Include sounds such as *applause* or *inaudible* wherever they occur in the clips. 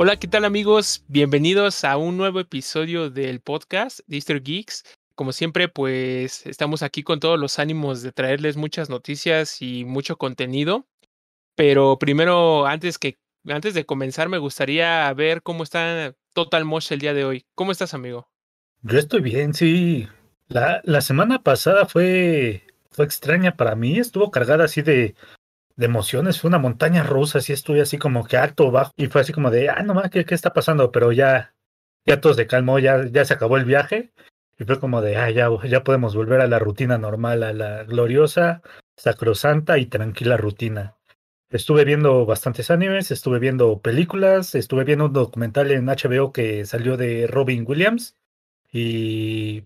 Hola, ¿qué tal amigos? Bienvenidos a un nuevo episodio del podcast Easter Geeks. Como siempre, pues estamos aquí con todos los ánimos de traerles muchas noticias y mucho contenido. Pero primero, antes que antes de comenzar, me gustaría ver cómo está Total Mosh el día de hoy. ¿Cómo estás, amigo? Yo estoy bien, sí. La, la semana pasada fue, fue extraña para mí. Estuvo cargada así de de emociones, fue una montaña rusa, así estuve así como que alto, bajo, y fue así como de, ah, no más, ¿qué, ¿qué, está pasando? Pero ya, ya todo se calmó, ya, ya se acabó el viaje, y fue como de, ah, ya, ya podemos volver a la rutina normal, a la gloriosa, sacrosanta y tranquila rutina. Estuve viendo bastantes animes, estuve viendo películas, estuve viendo un documental en HBO que salió de Robin Williams, y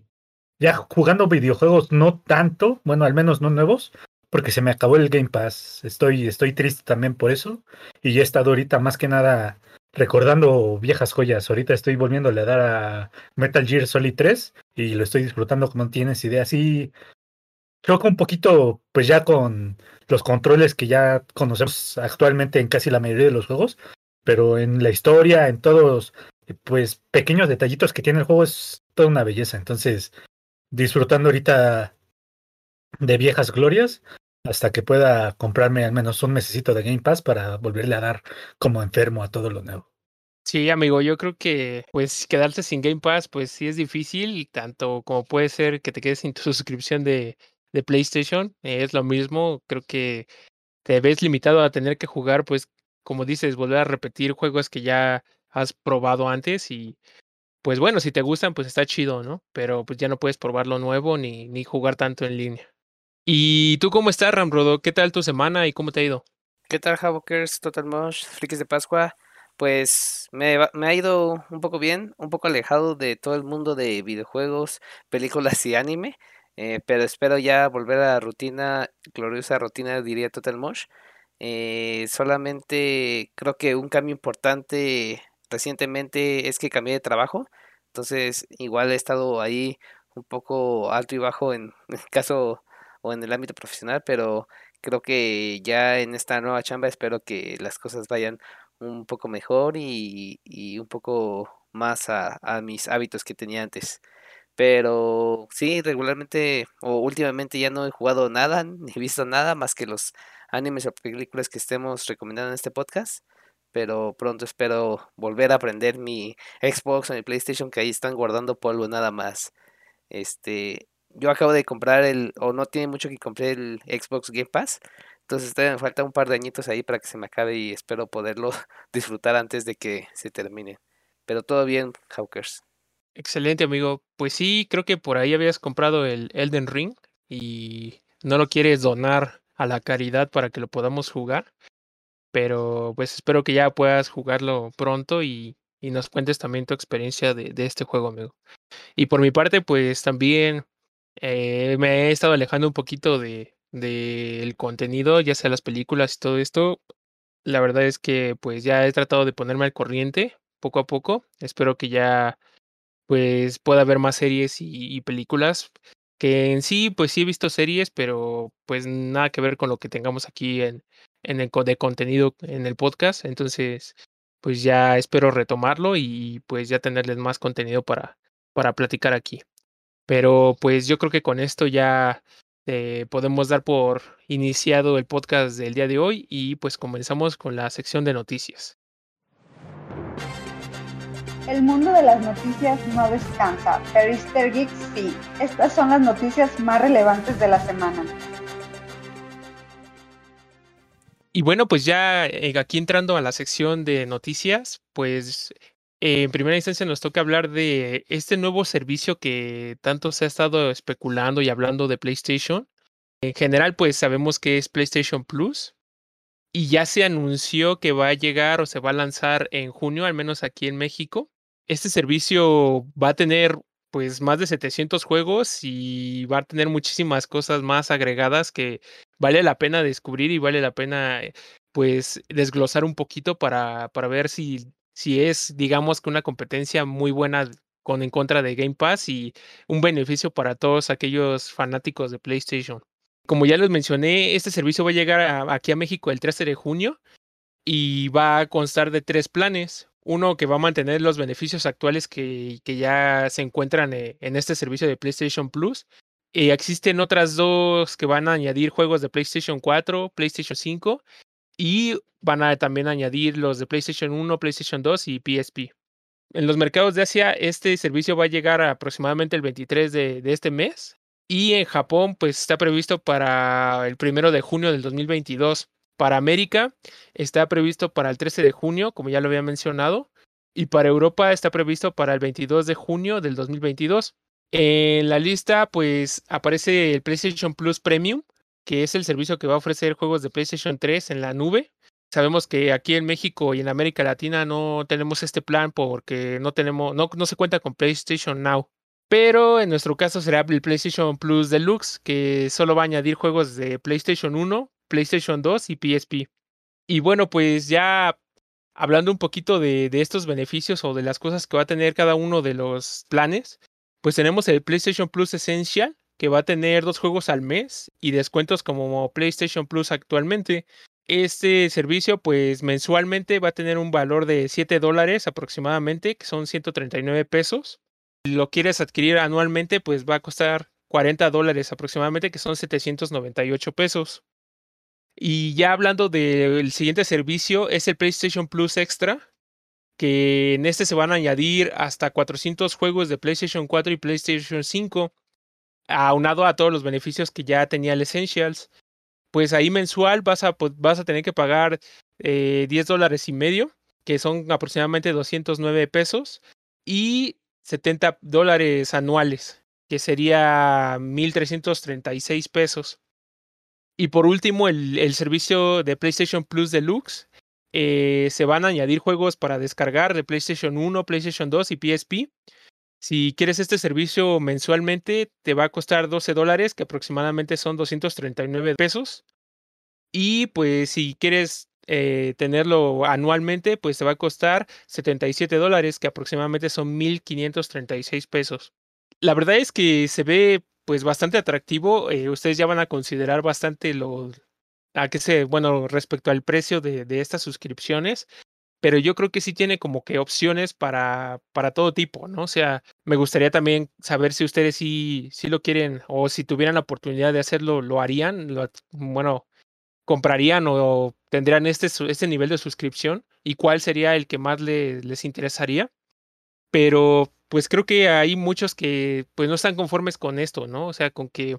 ya jugando videojuegos no tanto, bueno, al menos no nuevos, porque se me acabó el Game Pass. Estoy, estoy triste también por eso. Y he estado ahorita más que nada recordando viejas joyas. Ahorita estoy volviéndole a dar a Metal Gear Solid 3 y lo estoy disfrutando como no tienes idea. Sí, creo que un poquito, pues ya con los controles que ya conocemos actualmente en casi la mayoría de los juegos, pero en la historia, en todos, pues pequeños detallitos que tiene el juego es toda una belleza. Entonces, disfrutando ahorita de viejas glorias hasta que pueda comprarme al menos un mesecito de Game Pass para volverle a dar como enfermo a todo lo nuevo. Sí, amigo, yo creo que pues quedarse sin Game Pass pues sí es difícil, tanto como puede ser que te quedes sin tu suscripción de, de PlayStation, es lo mismo, creo que te ves limitado a tener que jugar pues como dices, volver a repetir juegos que ya has probado antes y pues bueno, si te gustan pues está chido, ¿no? Pero pues ya no puedes probar lo nuevo ni, ni jugar tanto en línea. ¿Y tú cómo estás, Ramrodo? ¿Qué tal tu semana y cómo te ha ido? ¿Qué tal, Havokers, Total Mosh, Frikis de Pascua? Pues me, ha ido un poco bien, un poco alejado de todo el mundo de videojuegos, películas y anime, eh, pero espero ya volver a la rutina, gloriosa rutina, diría Total Mosh. Eh, solamente creo que un cambio importante recientemente es que cambié de trabajo, entonces igual he estado ahí un poco alto y bajo en *laughs* el caso o en el ámbito profesional, pero creo que ya en esta nueva chamba espero que las cosas vayan un poco mejor y, y un poco más a, a, mis hábitos que tenía antes. Pero sí, regularmente o últimamente ya no he jugado nada, *laughs* ni visto nada más que los animes o películas que estemos recomendando en este podcast. Pero pronto espero volver a aprender mi Xbox o mi PlayStation que ahí están guardando polvo nada más. Este, yo acabo de comprar el, o no tiene mucho que compré el Xbox Game Pass. Entonces me falta un par de añitos ahí para que se me acabe y espero poderlo *laughs* disfrutar antes de que se termine. Pero todo bien, Hawkers. Excelente, amigo. Pues sí, creo que por ahí habías comprado el Elden Ring y no lo quieres donar a la caridad para que lo podamos jugar. Pero pues espero que ya puedas jugarlo pronto y, y nos cuentes también tu experiencia de, de este juego, amigo. Y por mi parte, pues también eh, me he estado alejando un poquito de del contenido, ya sea las películas y todo esto. La verdad es que pues ya he tratado de ponerme al corriente poco a poco. Espero que ya pues pueda haber más series y, y películas que en sí pues sí he visto series, pero pues nada que ver con lo que tengamos aquí en en el de contenido en el podcast. Entonces, pues ya espero retomarlo y pues ya tenerles más contenido para para platicar aquí. Pero pues yo creo que con esto ya eh, podemos dar por iniciado el podcast del día de hoy y pues comenzamos con la sección de noticias. El mundo de las noticias no descansa, pero Easter Geeks sí. Estas son las noticias más relevantes de la semana. Y bueno, pues ya eh, aquí entrando a la sección de noticias, pues en primera instancia nos toca hablar de este nuevo servicio que tanto se ha estado especulando y hablando de PlayStation. En general, pues sabemos que es PlayStation Plus. y ya se anunció que va a llegar o se va a lanzar en junio, al menos aquí en México. Este servicio va a tener pues más de 700 juegos y va a tener muchísimas cosas más agregadas que vale la pena descubrir y vale la pena eh, pues desglosar un poquito para, para ver si, si es digamos que una competencia muy buena con en contra de Game Pass y un beneficio para todos aquellos fanáticos de PlayStation. Como ya les mencioné, este servicio va a llegar aquí a México el 13 de junio y va a constar de tres planes. Uno que va a mantener los beneficios actuales que, que ya se encuentran eh, en este servicio de PlayStation Plus. Y existen otras dos que van a añadir juegos de PlayStation 4, PlayStation 5 y van a también añadir los de PlayStation 1, PlayStation 2 y PSP. En los mercados de Asia, este servicio va a llegar aproximadamente el 23 de, de este mes. Y en Japón, pues está previsto para el primero de junio del 2022. Para América está previsto para el 13 de junio, como ya lo había mencionado. Y para Europa está previsto para el 22 de junio del 2022. En la lista, pues aparece el PlayStation Plus Premium, que es el servicio que va a ofrecer juegos de PlayStation 3 en la nube. Sabemos que aquí en México y en América Latina no tenemos este plan porque no tenemos, no, no se cuenta con PlayStation Now. Pero en nuestro caso será el PlayStation Plus Deluxe, que solo va a añadir juegos de PlayStation 1, PlayStation 2 y PSP. Y bueno, pues ya hablando un poquito de, de, estos beneficios o de las cosas que va a tener cada uno de los planes, pues tenemos el PlayStation Plus Essential, que va a tener dos juegos al mes y descuentos como PlayStation Plus actualmente. Este servicio, pues mensualmente va a tener un valor de 7 dólares aproximadamente, que son 139 pesos. Si lo quieres adquirir anualmente, pues va a costar 40 dólares aproximadamente, que son 798 pesos. Y ya hablando del siguiente servicio, es el PlayStation Plus Extra, que en este se van a añadir hasta 400 juegos de PlayStation 4 y PlayStation 5, aunado a todos los beneficios que ya tenía el Essentials pues ahí mensual vas a, pues, vas a tener que pagar eh, 10 dólares y medio, que son aproximadamente 209 pesos, y 70 dólares anuales, que sería 1.336 pesos. Y por último, el, servicio de PlayStation Plus Deluxe. Eh, se van a añadir juegos para descargar de PlayStation 1, PlayStation 2 y PSP. Si quieres este servicio mensualmente, te va a costar 12 dólares, que aproximadamente son 239 pesos. Y pues si quieres eh, tenerlo anualmente, pues te va a costar 77 dólares, que aproximadamente son 1.536 pesos. La verdad es que se ve pues bastante atractivo. Eh, ustedes ya van a considerar bastante lo, a que se, bueno, respecto al precio de, de estas suscripciones pero yo creo que sí tiene como que opciones para, para todo tipo, ¿no? O sea, me gustaría también saber si ustedes sí, sí lo quieren o si tuvieran la oportunidad de hacerlo, lo harían, lo, bueno, comprarían o tendrían este, este nivel de suscripción y cuál sería el que más le, les interesaría. Pero pues creo que hay muchos que pues no están conformes con esto, ¿no? O sea, con que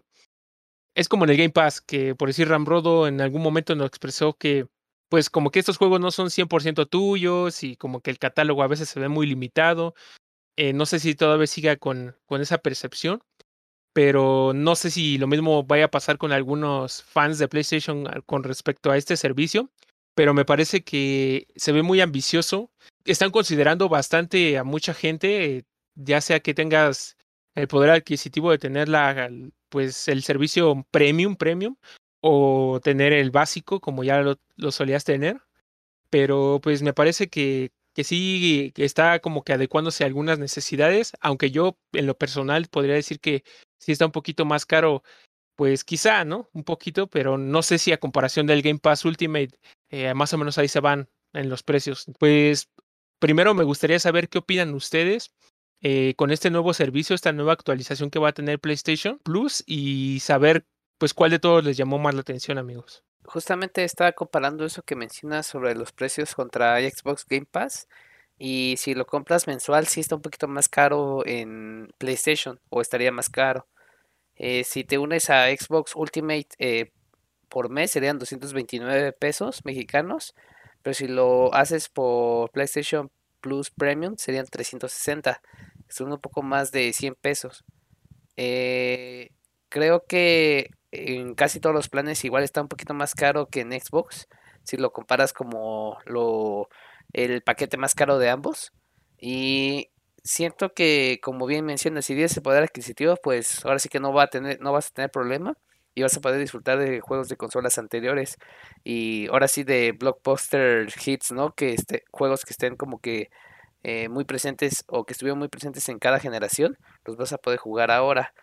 es como en el Game Pass, que por decir Ramrodo en algún momento nos expresó que pues como que estos juegos no son 100% tuyos y como que el catálogo a veces se ve muy limitado. Eh, no sé si todavía siga con, con esa percepción, pero no sé si lo mismo vaya a pasar con algunos fans de PlayStation con respecto a este servicio, pero me parece que se ve muy ambicioso. Están considerando bastante a mucha gente, ya sea que tengas el poder adquisitivo de tener la, pues el servicio premium, premium, o tener el básico como ya lo, lo, solías tener. Pero pues me parece que, que sí está como que adecuándose a algunas necesidades, aunque yo en lo personal podría decir que sí está un poquito más caro, pues quizá, ¿no? Un poquito, pero no sé si a comparación del Game Pass Ultimate, eh, más o menos ahí se van en los precios. Pues primero me gustaría saber qué opinan ustedes. Eh, con este nuevo servicio, esta nueva actualización que va a tener PlayStation Plus y saber pues cuál de todos les llamó más la atención, amigos. Justamente estaba comparando eso que mencionas sobre los precios contra Xbox Game Pass. Y si lo compras mensual, sí está un poquito más caro en PlayStation o estaría más caro. Eh, si te unes a Xbox Ultimate eh, por mes serían 229 pesos mexicanos. Pero si lo haces por PlayStation Plus Premium serían 360. Son un poco más de 100 pesos. Eh, creo que en casi todos los planes igual está un poquito más caro que en Xbox. si lo comparas como lo el paquete más caro de ambos. Y siento que, como bien mencionas, si tienes ese poder adquisitivo, pues ahora sí que no va a tener, no vas a tener problema y vas a poder disfrutar de juegos de consolas anteriores y ahora sí de blockbuster hits, ¿no? Que este, juegos que estén como que eh, muy presentes o que estuvieron muy presentes en cada generación, los vas a poder jugar ahora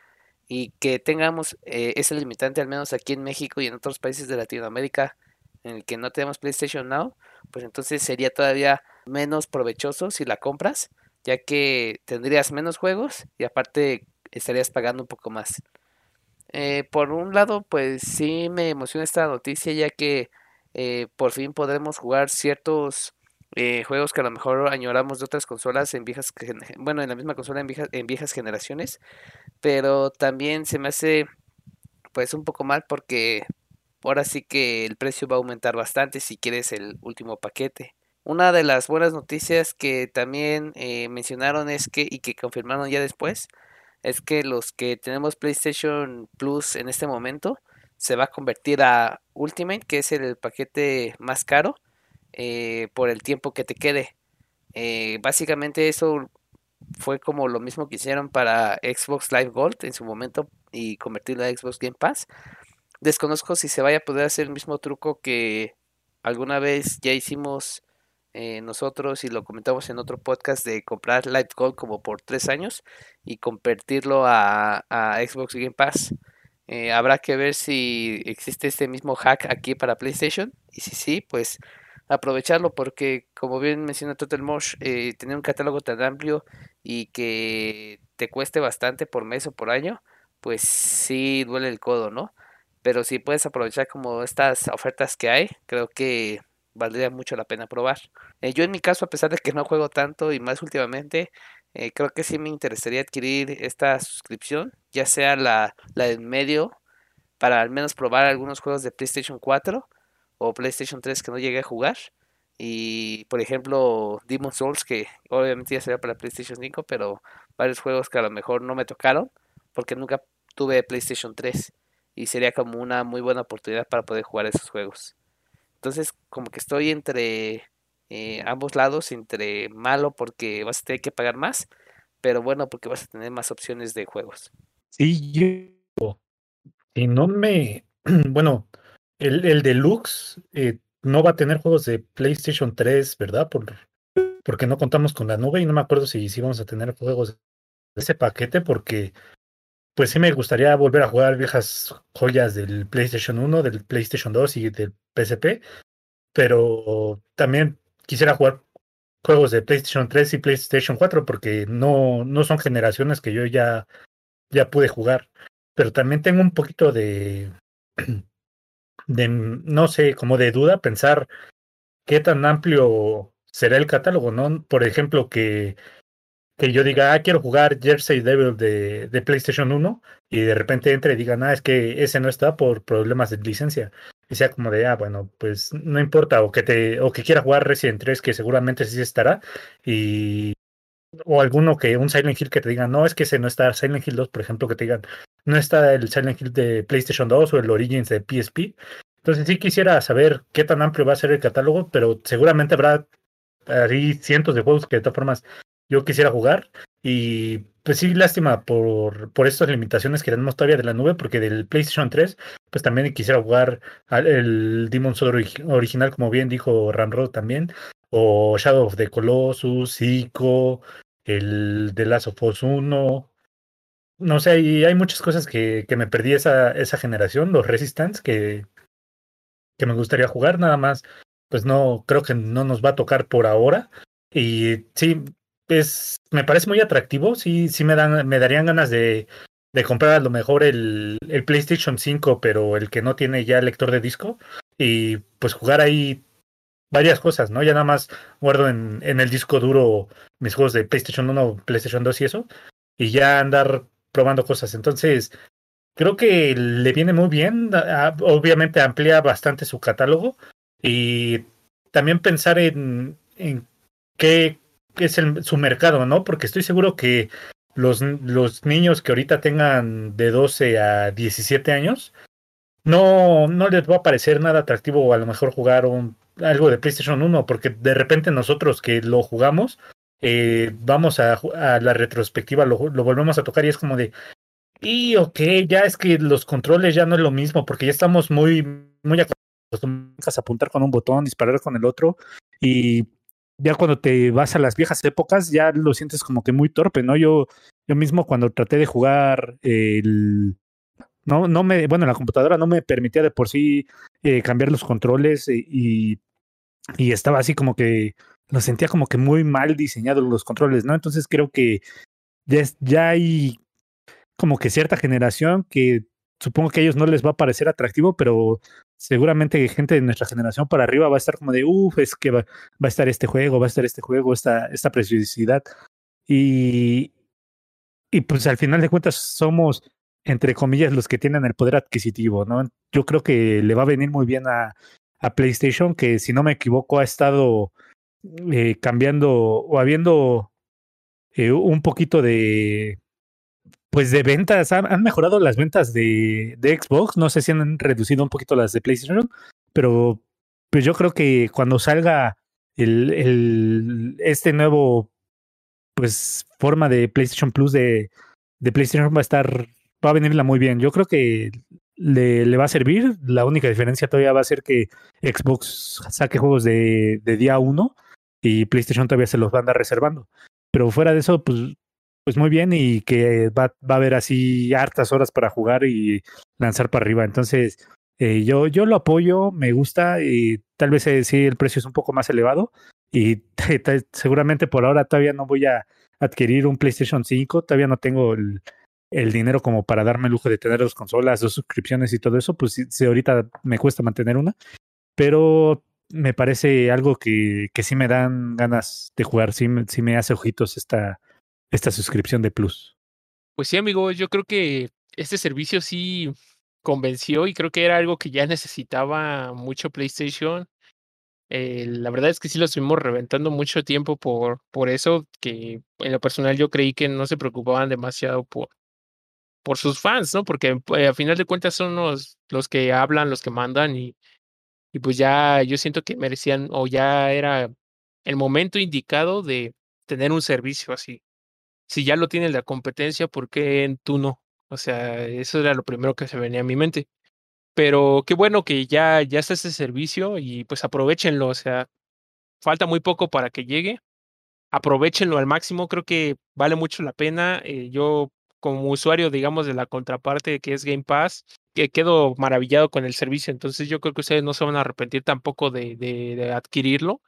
y que tengamos eh, ese limitante al menos aquí en México y en otros países de Latinoamérica en el que no tenemos PlayStation Now, pues entonces sería todavía menos provechoso si la compras, ya que tendrías menos juegos y aparte estarías pagando un poco más. Eh, por un lado, pues sí me emociona esta noticia, ya que eh, por fin podremos jugar ciertos eh, juegos que a lo mejor añoramos de otras consolas en viejas, bueno, en la misma consola en viejas, en viejas generaciones, pero también se me hace pues un poco mal porque ahora sí que el precio va a aumentar bastante si quieres el último paquete. Una de las buenas noticias que también eh, mencionaron es que, y que confirmaron ya después, es que los que tenemos PlayStation Plus en este momento se va a convertir a Ultimate, que es el paquete más caro, eh, por el tiempo que te quede. Eh, básicamente eso fue como lo mismo que hicieron para Xbox Live Gold en su momento y convertirlo a Xbox Game Pass. Desconozco si se vaya a poder hacer el mismo truco que alguna vez ya hicimos eh, nosotros y lo comentamos en otro podcast de comprar Light Gold como por tres años y convertirlo a, Xbox Game Pass. Eh, habrá que ver si existe este mismo hack aquí para PlayStation y si sí, pues aprovecharlo porque como bien menciona Total Mosh, eh, tener un catálogo tan amplio y que te cueste bastante por mes o por año, pues sí duele el codo, ¿no? Pero si puedes aprovechar como estas ofertas que hay, creo que valdría mucho la pena probar. Eh, yo en mi caso, a pesar de que no juego tanto y más últimamente, eh, creo que sí me interesaría adquirir esta suscripción, ya sea la, la en medio, para al menos probar algunos juegos de PlayStation 4 o PlayStation 3 que no llegué a jugar. Y por ejemplo, Demon Souls, que obviamente ya sería para PlayStation 5, pero varios juegos que a lo mejor no me tocaron, porque nunca tuve PlayStation 3 y sería como una muy buena oportunidad para poder jugar esos juegos. Entonces, como que estoy entre eh, ambos lados, entre malo porque vas a tener que pagar más, pero bueno porque vas a tener más opciones de juegos. Sí, yo. Si no me. *clears throat* Bueno, el, el Deluxe eh, no va a tener juegos de PlayStation 3, ¿verdad? Por, porque no contamos con la nube y no me acuerdo si, si vamos a tener juegos de ese paquete porque pues sí me gustaría volver a jugar viejas joyas del PlayStation 1, del PlayStation 2 y del PSP, pero también quisiera jugar juegos de PlayStation 3 y PlayStation 4 porque no, no son generaciones que yo ya, ya pude jugar. Pero también tengo un poquito de, *clears throat* de, no sé, como de duda pensar qué tan amplio será el catálogo, ¿no? Por ejemplo, que que yo diga, ah, quiero jugar Jersey Devil de, de, PlayStation 1 y de repente entre y digan, ah, es que ese no está por problemas de licencia. Y sea como de, ah, bueno, pues no importa, o que te, o que quiera jugar Resident 3, que seguramente sí estará, y o alguno que, un Silent Hill que te diga, no, es que ese no está, Silent Hill 2, por ejemplo, que te digan, no está el Silent Hill de PlayStation 2 o el Origins de PSP. Entonces sí quisiera saber qué tan amplio va a ser el catálogo, pero seguramente habrá ahí cientos de juegos que de todas formas yo quisiera jugar. Y pues sí, lástima por, por estas limitaciones que tenemos todavía de la nube, porque del PlayStation 3, pues también quisiera jugar el Demon Soul original, como bien dijo Ramrod también, o Shadow of the Colossus, Ico, el de Last of Us 1. No sé, y hay muchas cosas que, que me perdí esa, esa generación, los Resistance, que, que me gustaría jugar, nada más, pues no, creo que no nos va a tocar por ahora. Y sí, me parece muy atractivo. Sí, sí me dan, me darían ganas de, de comprar a lo mejor el, el, PlayStation 5, pero el que no tiene ya lector de disco. Y pues jugar ahí varias cosas, ¿no? Ya nada más guardo en, en el disco duro mis juegos de PlayStation 1, PlayStation 2 y eso. Y ya andar probando cosas. Entonces, creo que le viene muy bien. Obviamente amplía bastante su catálogo. Y también pensar en, en qué es el, su mercado, ¿no? Porque estoy seguro que los, los niños que ahorita tengan de 12 a 17 años, no, no les va a parecer nada atractivo a lo mejor jugar un, algo de PlayStation 1, porque de repente nosotros que lo jugamos, eh, vamos a, a, la retrospectiva, lo, lo, volvemos a tocar y es como de, y ok, ya es que los controles ya no es lo mismo, porque ya estamos muy, muy acostumbrados a apuntar con un botón, disparar con el otro, y ya cuando te vas a las viejas épocas, ya lo sientes como que muy torpe, ¿no? Yo, yo mismo cuando traté de jugar el no, no me, bueno, la computadora no me permitía de por sí eh, cambiar los controles eh, y, y estaba así como que lo sentía como que muy mal diseñados los controles, ¿no? Entonces creo que ya, ya hay como que cierta generación que supongo que a ellos no les va a parecer atractivo, pero seguramente gente de nuestra generación para arriba va a estar como de, uff, es que va, va, a estar este juego, va a estar este juego, esta, esta preciosidad. Y, y pues al final de cuentas somos entre comillas, los que tienen el poder adquisitivo, ¿no? Yo creo que le va a venir muy bien a, a PlayStation, que si no me equivoco ha estado eh, cambiando o habiendo eh, un poquito de, pues de ventas, han, mejorado las ventas de, de Xbox, no sé si han reducido un poquito las de PlayStation, pero pues yo creo que cuando salga el, el, este nuevo, pues forma de PlayStation Plus de, de PlayStation va a estar va a venirla muy bien. Yo creo que le, le, va a servir. La única diferencia todavía va a ser que Xbox saque juegos de, de día uno y PlayStation todavía se los va a andar reservando. Pero fuera de eso, pues, pues muy bien y que va, va a haber así hartas horas para jugar y lanzar para arriba. Entonces, eh, yo, yo lo apoyo, me gusta y tal vez eh, sí el precio es un poco más elevado y *laughs* seguramente por ahora todavía no voy a adquirir un PlayStation 5, todavía no tengo el, el dinero como para darme el lujo de tener dos consolas, dos suscripciones y todo eso, pues sí, ahorita me cuesta mantener una, pero me parece algo que, que sí me dan ganas de jugar, sí, sí me hace ojitos esta, esta suscripción de Plus. Pues sí, amigo, yo creo que este servicio sí convenció y creo que era algo que ya necesitaba mucho PlayStation. Eh, la verdad es que sí lo estuvimos reventando mucho tiempo por, por eso, que en lo personal yo creí que no se preocupaban demasiado por, por sus fans, ¿no? Porque eh, a final de cuentas son los, los que hablan, los que mandan y, y pues ya yo siento que merecían o ya era el momento indicado de tener un servicio así. Si ya lo tiene la competencia, ¿por qué tú no? O sea, eso era lo primero que se venía a mi mente. Pero qué bueno que ya, ya está ese servicio y pues aprovechenlo. O sea, falta muy poco para que llegue. Aprovechenlo al máximo. Creo que vale mucho la pena. Eh, yo como usuario, digamos, de la contraparte que es Game Pass, que quedo maravillado con el servicio. Entonces yo creo que ustedes no se van a arrepentir tampoco de, de adquirirlo.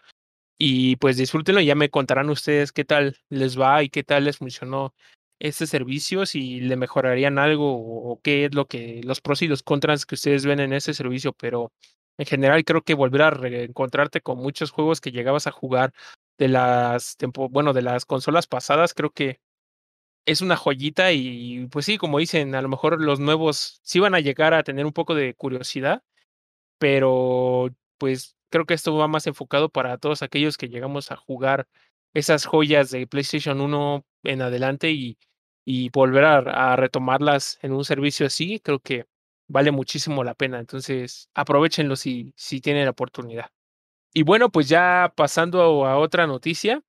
Y pues disfrútenlo y ya me contarán ustedes qué tal les va y qué tal les funcionó este servicio, si le mejorarían algo o, qué es lo que los pros y los contras que ustedes ven en ese servicio. Pero en general creo que volver a reencontrarte con muchos juegos que llegabas a jugar de las bueno de las consolas pasadas creo que es una joyita y pues sí, como dicen, a lo mejor los nuevos sí van a llegar a tener un poco de curiosidad, pero pues creo que esto va más enfocado para todos aquellos que llegamos a jugar esas joyas de PlayStation 1 en adelante y, volver a, a retomarlas en un servicio así, creo que vale muchísimo la pena. Entonces, aprovechenlo si, si tienen la oportunidad. Y bueno, pues ya pasando a otra noticia,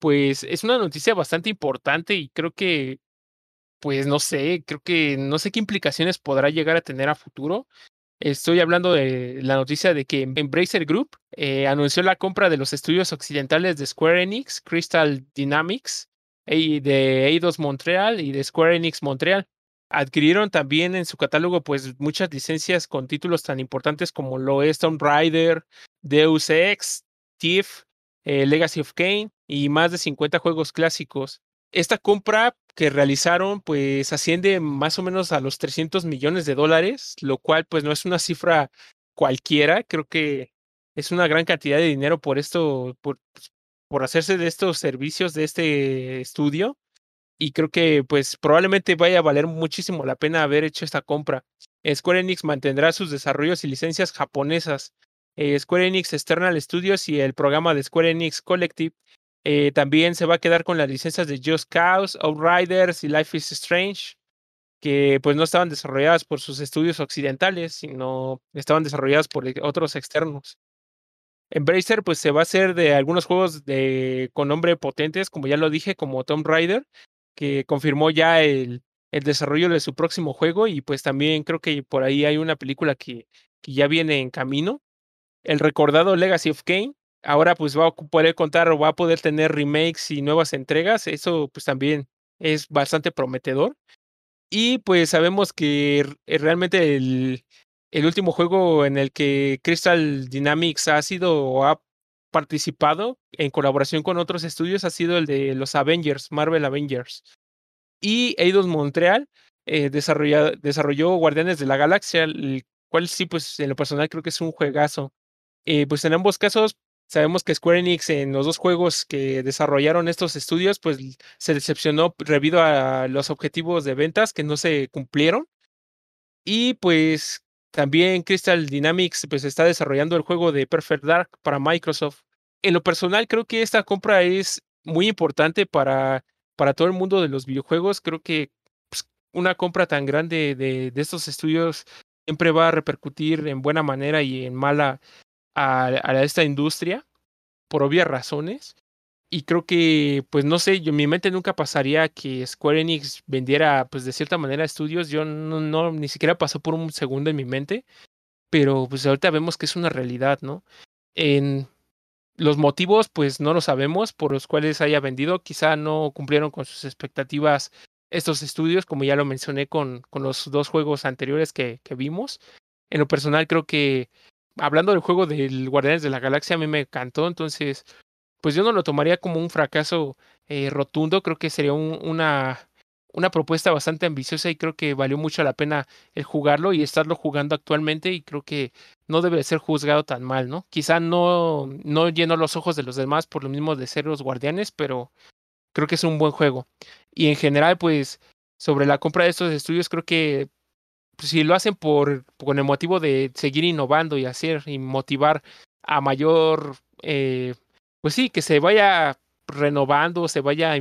pues es una noticia bastante importante y creo que, pues no sé, creo que no sé qué implicaciones podrá llegar a tener a futuro. Estoy hablando de la noticia de que Embracer Group eh, anunció la compra de los estudios occidentales de Square Enix, Crystal Dynamics, de Eidos Montreal y de Square Enix Montreal. Adquirieron también en su catálogo pues muchas licencias con títulos tan importantes como lo es Tomb Raider, Deus Ex, Thief, eh, Legacy of Kane y más de 50 juegos clásicos. Esta compra que realizaron pues asciende más o menos a los 300 millones de dólares, lo cual pues no es una cifra cualquiera, creo que es una gran cantidad de dinero por esto, por, pues, por hacerse de estos servicios de este estudio y creo que pues probablemente vaya a valer muchísimo la pena haber hecho esta compra. Square Enix mantendrá sus desarrollos y licencias japonesas, eh, Square Enix External Studios y el programa de Square Enix Collective. Eh, también se va a quedar con las licencias de Just Cause, Outriders y Life is Strange. que pues no estaban desarrolladas por sus estudios occidentales, sino estaban desarrolladas por otros externos. Embracer pues se va a hacer de algunos juegos de, con nombre potentes, como ya lo dije, como Tomb Raider, que confirmó ya el, el desarrollo de su próximo juego y pues también creo que por ahí hay una película que, que ya viene en camino. El recordado Legacy of Kane, ahora pues va a poder contar o va a poder tener remakes y nuevas entregas, eso pues también es bastante prometedor. Y pues sabemos que realmente el, el último juego en el que Crystal Dynamics ha sido o ha participado en colaboración con otros estudios ha sido el de los Avengers, Marvel Avengers. Y Eidos Montreal eh, desarrolló Guardianes de la Galaxia, el cual sí, pues en lo personal creo que es un juegazo. Eh, pues en ambos casos sabemos que Square Enix en los dos juegos que desarrollaron estos estudios, pues se decepcionó debido a los objetivos de ventas que no se cumplieron. Y pues también Crystal Dynamics pues está desarrollando el juego de Perfect Dark para Microsoft. En lo personal creo que esta compra es muy importante para, para todo el mundo de los videojuegos. Creo que pues, una compra tan grande de, de, estos estudios siempre va a repercutir en buena manera y en mala a, esta industria por obvias razones. Y creo que, pues no sé, yo en mi mente nunca pasaría que Square Enix vendiera, pues de cierta manera, estudios. Yo no, no, ni siquiera pasó por un segundo en mi mente. Pero pues ahorita vemos que es una realidad, ¿no? En los motivos, pues no lo sabemos por los cuales haya vendido. Quizá no cumplieron con sus expectativas estos estudios, como ya lo mencioné con, con los dos juegos anteriores que, que vimos. En lo personal, creo que hablando del juego del Guardianes de la Galaxia, a mí me encantó. Entonces, pues yo no lo tomaría como un fracaso eh, rotundo, creo que sería un, una, una propuesta bastante ambiciosa y creo que valió mucho la pena el jugarlo y estarlo jugando actualmente y creo que no debe ser juzgado tan mal, ¿no? Quizá no, no llenó los ojos de los demás por lo mismo de ser los guardianes, pero creo que es un buen juego. Y en general, pues, sobre la compra de estos estudios, creo que si lo hacen por, con el motivo de seguir innovando y hacer y motivar a mayor eh, pues sí, que se vaya renovando, se vaya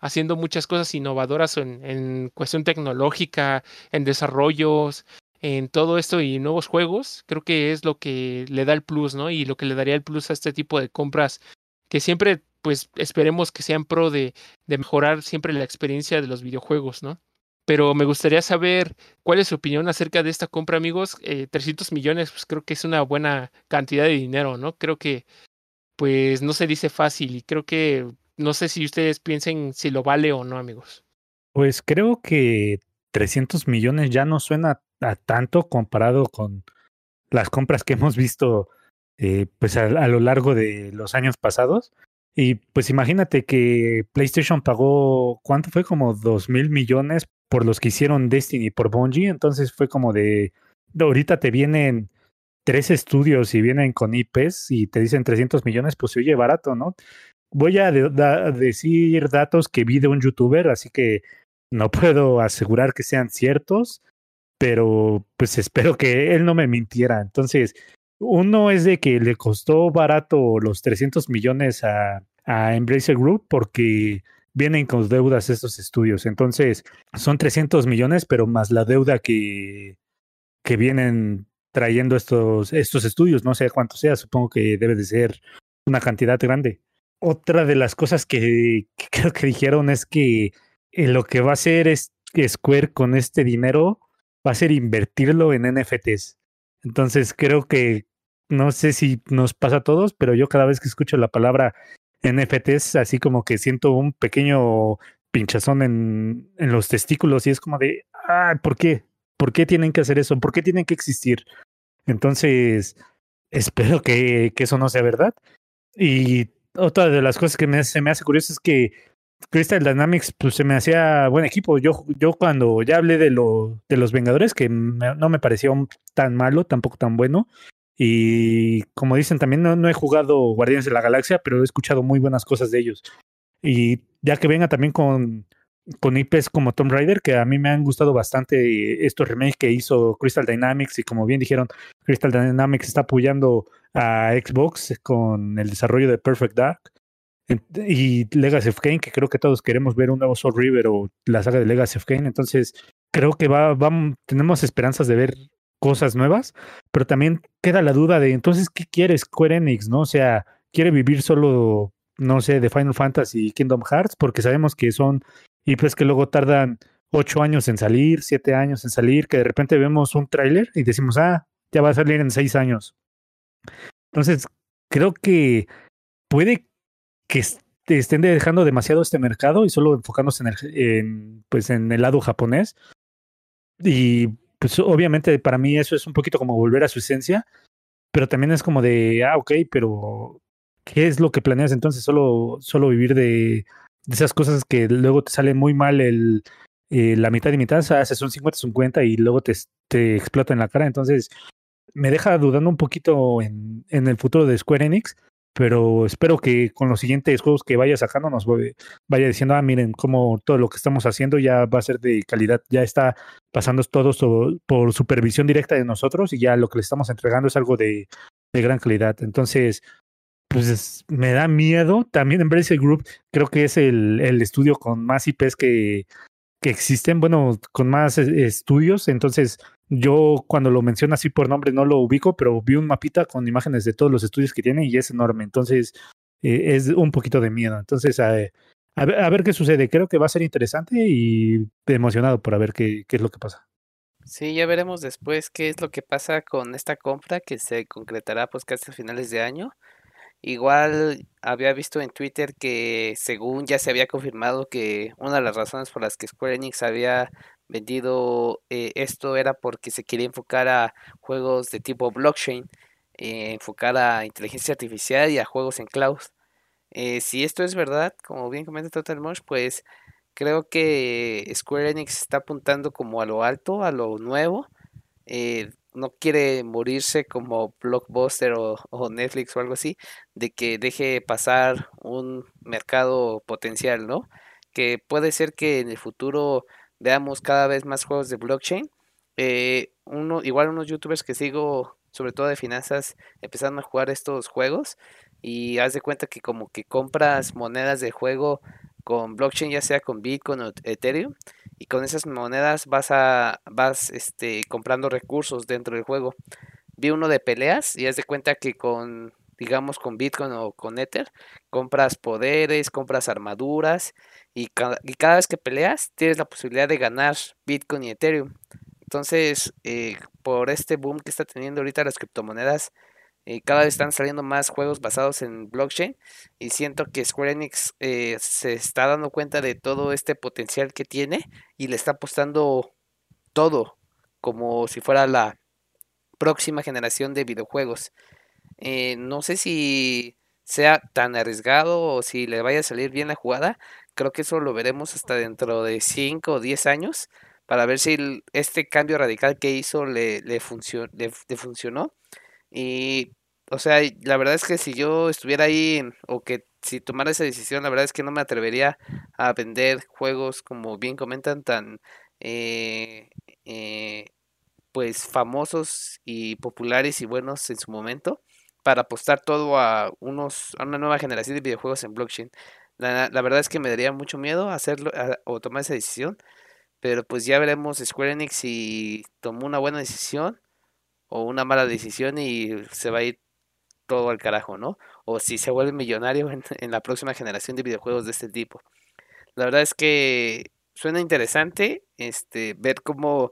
haciendo muchas cosas innovadoras en, en cuestión tecnológica, en desarrollos, en todo esto y nuevos juegos, creo que es lo que le da el plus, ¿no? Y lo que le daría el plus a este tipo de compras, que siempre, pues, esperemos que sean pro de, de mejorar siempre la experiencia de los videojuegos, ¿no? Pero me gustaría saber cuál es su opinión acerca de esta compra, amigos. Eh, 300 millones, pues creo que es una buena cantidad de dinero, ¿no? Creo que pues no se dice fácil y creo que no sé si ustedes piensen si lo vale o no, amigos. Pues creo que 300 millones ya no suena a tanto comparado con las compras que hemos visto eh, pues a, a, lo largo de los años pasados. Y pues imagínate que PlayStation pagó, ¿cuánto fue? Como 2 mil millones por los que hicieron Destiny por Bungie. Entonces fue como de, ahorita te vienen tres estudios y vienen con IPs y te dicen 300 millones, pues se oye barato, ¿no? Voy a de decir datos que vi de un youtuber, así que no puedo asegurar que sean ciertos, pero pues espero que él no me mintiera. Entonces, uno es de que le costó barato los 300 millones a, a Embracer Group porque vienen con deudas estos estudios. Entonces, son 300 millones, pero más la deuda que, que vienen trayendo estos, estos estudios, no sé cuánto sea, supongo que debe de ser una cantidad grande. Otra de las cosas que, creo que dijeron es que eh, lo que va a hacer es que Square con este dinero va a ser invertirlo en NFTs. Entonces creo que no sé si nos pasa a todos, pero yo cada vez que escucho la palabra NFTs, así como que siento un pequeño pinchazón en, en los testículos y es como de, ah, ¿por qué? ¿Por qué tienen que hacer eso? ¿Por qué tienen que existir? Entonces, espero que, que eso no sea verdad. Y otra de las cosas que me, se me hace curioso es que Crystal Dynamics pues se me hacía buen equipo. Yo, yo cuando ya hablé de, lo, de los Vengadores, que no me pareció tan malo, tampoco tan bueno. Y como dicen, también no, no, he jugado Guardianes de la Galaxia, pero he escuchado muy buenas cosas de ellos. Y ya que venga también con con IPs como Tomb Raider, que a mí me han gustado bastante estos remakes que hizo Crystal Dynamics y como bien dijeron, Crystal Dynamics está apoyando a Xbox con el desarrollo de Perfect Dark y Legacy of Kane, que creo que todos queremos ver un nuevo Soul River o la saga de Legacy of Kane, entonces creo que va, tenemos esperanzas de ver cosas nuevas, pero también queda la duda de entonces, ¿qué quiere Square Enix? ¿No? O sea, ¿quiere vivir solo, no sé, de Final Fantasy y Kingdom Hearts? Porque sabemos que son, y pues que luego tardan ocho años en salir, siete años en salir, que de repente vemos un tráiler y decimos, ah, ya va a salir en seis años. Entonces, creo que puede que estén dejando demasiado este mercado y solo enfocándose en el, en, pues, en el lado japonés. Y pues obviamente para mí eso es un poquito como volver a su esencia, pero también es como de, ah, ok, pero ¿qué es lo que planeas entonces? Solo, solo vivir de, esas cosas que luego te sale muy mal el, eh, la mitad y mitad, o sea, haces un 50-50 y luego te, te explota en la cara. Entonces, me deja dudando un poquito en, en el futuro de Square Enix, pero espero que con los siguientes juegos que vaya sacando nos vaya diciendo, ah, miren, cómo todo lo que estamos haciendo ya va a ser de calidad, ya está pasando todo por supervisión directa de nosotros y ya lo que le estamos entregando es algo de, de gran calidad. Entonces, pues me da miedo. También Embracer Group creo que es el, el estudio con más IPs que, que existen, bueno, con más eh, estudios. Entonces, yo cuando lo menciono así por nombre no lo ubico, pero vi un mapita con imágenes de todos los estudios que tiene y es enorme. Entonces, eh, es un poquito de miedo. Entonces, a, ver, qué sucede. Creo que va a ser interesante y emocionado por a ver qué, es lo que pasa. Sí, ya veremos después qué es lo que pasa con esta compra que se concretará pues casi finales de año. Igual había visto en Twitter que según ya se había confirmado que una de las razones por las que Square Enix había vendido eh, esto era porque se quería enfocar a juegos de tipo blockchain, eh, enfocar a inteligencia artificial y a juegos en cloud. Eh, si esto es verdad, como bien comenta Total Mosh, pues creo que Square Enix está apuntando como a lo alto, a lo nuevo no quiere morirse como Blockbuster o, Netflix o algo así, de que deje pasar un mercado potencial, ¿no? Que puede ser que en el futuro veamos cada vez más juegos de blockchain. Eh, uno, igual unos youtubers que sigo, sobre todo de finanzas, empezaron a jugar estos juegos y haz de cuenta que como que compras monedas de juego con blockchain, ya sea con Bitcoin o Ethereum, y con esas monedas vas a vas este comprando recursos dentro del juego. Vi uno de peleas y haz de cuenta que con digamos con Bitcoin o con Ether compras poderes, compras armaduras y cada, y cada vez que peleas tienes la posibilidad de ganar Bitcoin y Ethereum. Entonces, eh, por este boom que está teniendo ahorita las criptomonedas, eh, cada vez están saliendo más juegos basados en blockchain y siento que Square Enix eh, se está dando cuenta de todo este potencial que tiene y le está apostando todo como si fuera la próxima generación de videojuegos. No sé si sea tan arriesgado o si le vaya a salir bien la jugada. Creo que eso lo veremos hasta dentro de 5 o 10 años para ver si este cambio radical que hizo le, le funcionó y, o sea, la verdad es que si yo estuviera ahí o que si tomara esa decisión, la verdad es que no me atrevería a vender juegos como bien comentan tan eh, eh, pues famosos y populares y buenos en su momento para apostar todo a unos a una nueva generación de videojuegos en blockchain. La, verdad es que me daría mucho miedo hacerlo o tomar esa decisión, pero pues ya veremos Square Enix si tomó una buena decisión o una mala decisión y se va a ir todo al carajo, ¿no? O si se vuelve millonario *laughs* en, la próxima generación de videojuegos de este tipo. La verdad es que suena interesante este, ver cómo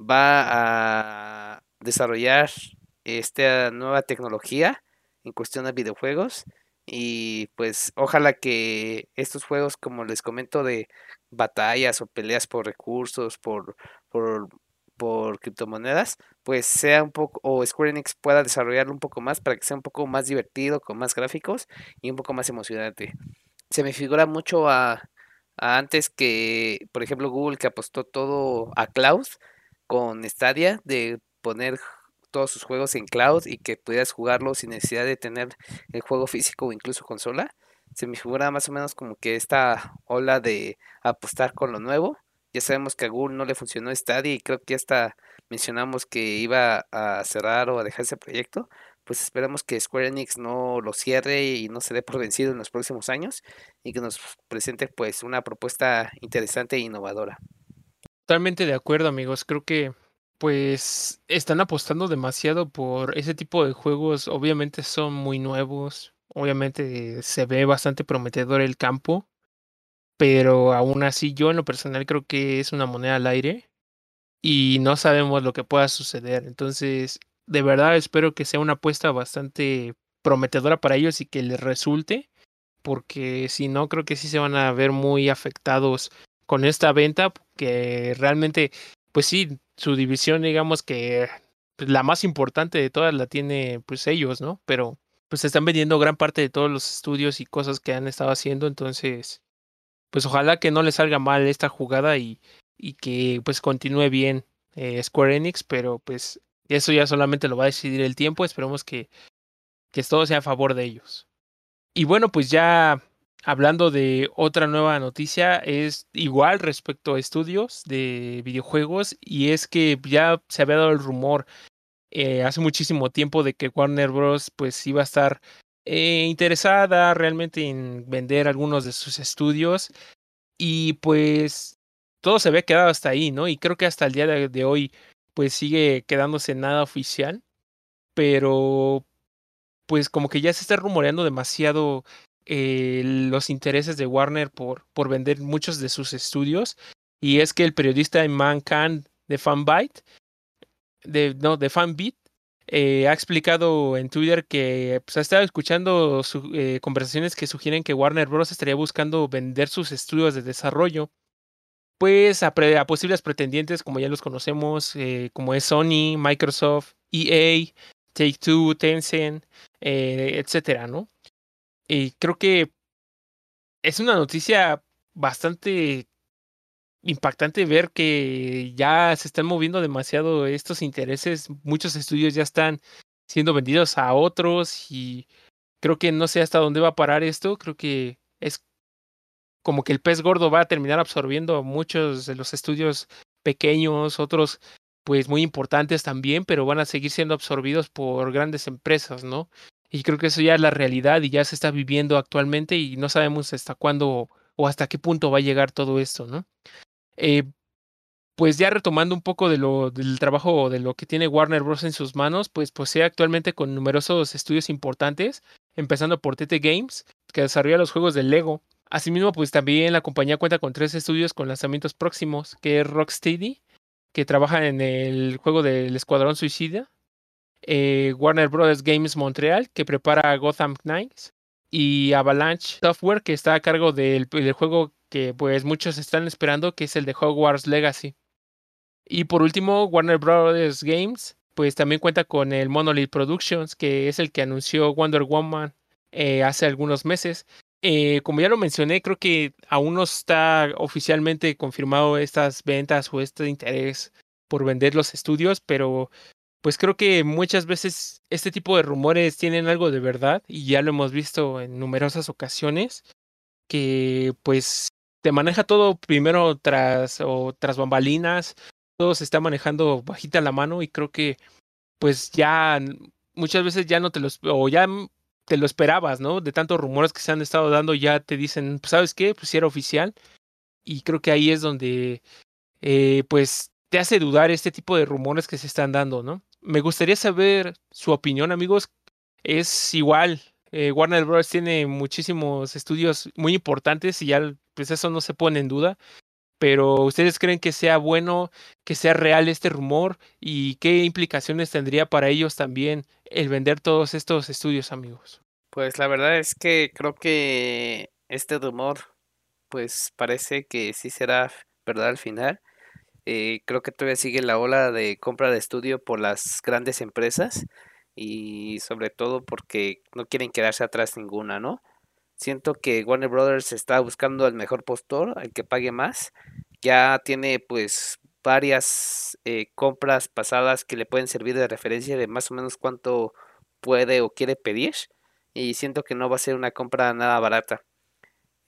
va a desarrollar esta nueva tecnología en cuestión de videojuegos y pues ojalá que estos juegos como les comento de batallas o peleas por recursos por, por por criptomonedas, pues sea un poco, o Square Enix pueda desarrollarlo un poco más para que sea un poco más divertido, con más gráficos y un poco más emocionante. Se me figura mucho a, antes que, por ejemplo, Google que apostó todo a cloud con Stadia, de poner todos sus juegos en cloud y que pudieras jugarlo sin necesidad de tener el juego físico o incluso consola. Se me figura más o menos como que esta ola de apostar con lo nuevo ya sabemos que a Google no le funcionó Stadia y creo que hasta mencionamos que iba a cerrar o a dejar ese proyecto. Pues esperamos que Square Enix no lo cierre y no se dé por vencido en los próximos años y que nos presente pues una propuesta interesante e innovadora. Totalmente de acuerdo, amigos. Creo que pues están apostando demasiado por ese tipo de juegos. Obviamente son muy nuevos. Obviamente se ve bastante prometedor el campo. Pero aún así yo en lo personal creo que es una moneda al aire. Y no sabemos lo que pueda suceder. Entonces, de verdad espero que sea una apuesta bastante prometedora para ellos y que les resulte. Porque si no, creo que sí se van a ver muy afectados con esta venta. Que realmente, pues sí, su división, digamos que pues, la más importante de todas la tiene pues ellos, ¿no? Pero pues están vendiendo gran parte de todos los estudios y cosas que han estado haciendo, entonces pues ojalá que no le salga mal esta jugada y, y que pues continúe bien eh, Square Enix, pero pues eso ya solamente lo va a decidir el tiempo, esperemos que, que todo sea a favor de ellos. Y bueno, pues ya hablando de otra nueva noticia, es igual respecto a estudios de videojuegos y es que ya se había dado el rumor eh, hace muchísimo tiempo de que Warner Bros. pues iba a estar eh, interesada realmente en vender algunos de sus estudios y pues todo se había quedado hasta ahí, ¿no? Y creo que hasta el día de, de hoy pues sigue quedándose nada oficial, pero pues como que ya se está rumoreando demasiado eh, los intereses de Warner por, por vender muchos de sus estudios. Y es que el periodista Iman Khan de Fanbyte, de, no, de Fanbeat, eh, ha explicado en Twitter que pues, ha estado escuchando eh, conversaciones que sugieren que Warner Bros. estaría buscando vender sus estudios de desarrollo. Pues a, posibles pretendientes, como ya los conocemos, como es Sony, Microsoft, EA, Take Two, Tencent, etcétera, ¿no? Y creo que es una noticia bastante impactante ver que ya se están moviendo demasiado estos intereses. Muchos estudios ya están siendo vendidos a otros y creo que no sé hasta dónde va a parar esto. Creo que es como que el pez gordo va a terminar absorbiendo muchos de los estudios pequeños, otros pues muy importantes también, pero van a seguir siendo absorbidos por grandes empresas, ¿no? Y creo que eso ya es la realidad y ya se está viviendo actualmente y no sabemos hasta cuándo o hasta qué punto va a llegar todo esto, ¿no? Eh, pues ya retomando un poco de lo, del trabajo de lo que tiene Warner Bros. en sus manos, pues posee actualmente con numerosos estudios importantes, empezando por TT Games, que desarrolla los juegos de Lego. Asimismo, pues también la compañía cuenta con tres estudios con lanzamientos próximos, que es Rocksteady, que trabaja en el juego del Escuadrón Suicida, eh, Warner Bros. Games Montreal, que prepara Gotham Knights, y Avalanche Software, que está a cargo del, juego que pues muchos están esperando, que es el de Hogwarts Legacy. Y por último, Warner Bros. Games, pues también cuenta con el Monolith Productions, que es el que anunció Wonder Woman eh, hace algunos meses. Eh, como ya lo mencioné, creo que aún no está oficialmente confirmado estas ventas o este interés por vender los estudios, pero pues creo que muchas veces este tipo de rumores tienen algo de verdad y ya lo hemos visto en numerosas ocasiones que pues te maneja todo primero tras o tras bambalinas, todo se está manejando bajita la mano y creo que pues ya muchas veces ya no te los o ya te lo esperabas, ¿no? De tantos rumores que se han estado dando ya te dicen, pues, ¿sabes qué? Pues era oficial y creo que ahí es donde eh, pues te hace dudar este tipo de rumores que se están dando, ¿no? Me gustaría saber su opinión, amigos. Es igual, eh, Warner Bros. tiene muchísimos estudios muy importantes y ya pues eso no se pone en duda. Pero ¿ustedes creen que sea bueno, que sea real este rumor? ¿Y qué implicaciones tendría para ellos también el vender todos estos estudios, amigos? Pues la verdad es que creo que este rumor, pues parece que sí será verdad al final. Eh, creo que todavía sigue la ola de compra de estudio por las grandes empresas y sobre todo porque no quieren quedarse atrás ninguna, ¿no? Siento que Warner Brothers está buscando al mejor postor, al que pague más. Ya tiene pues varias eh, compras pasadas que le pueden servir de referencia de más o menos cuánto puede o quiere pedir. Y siento que no va a ser una compra nada barata.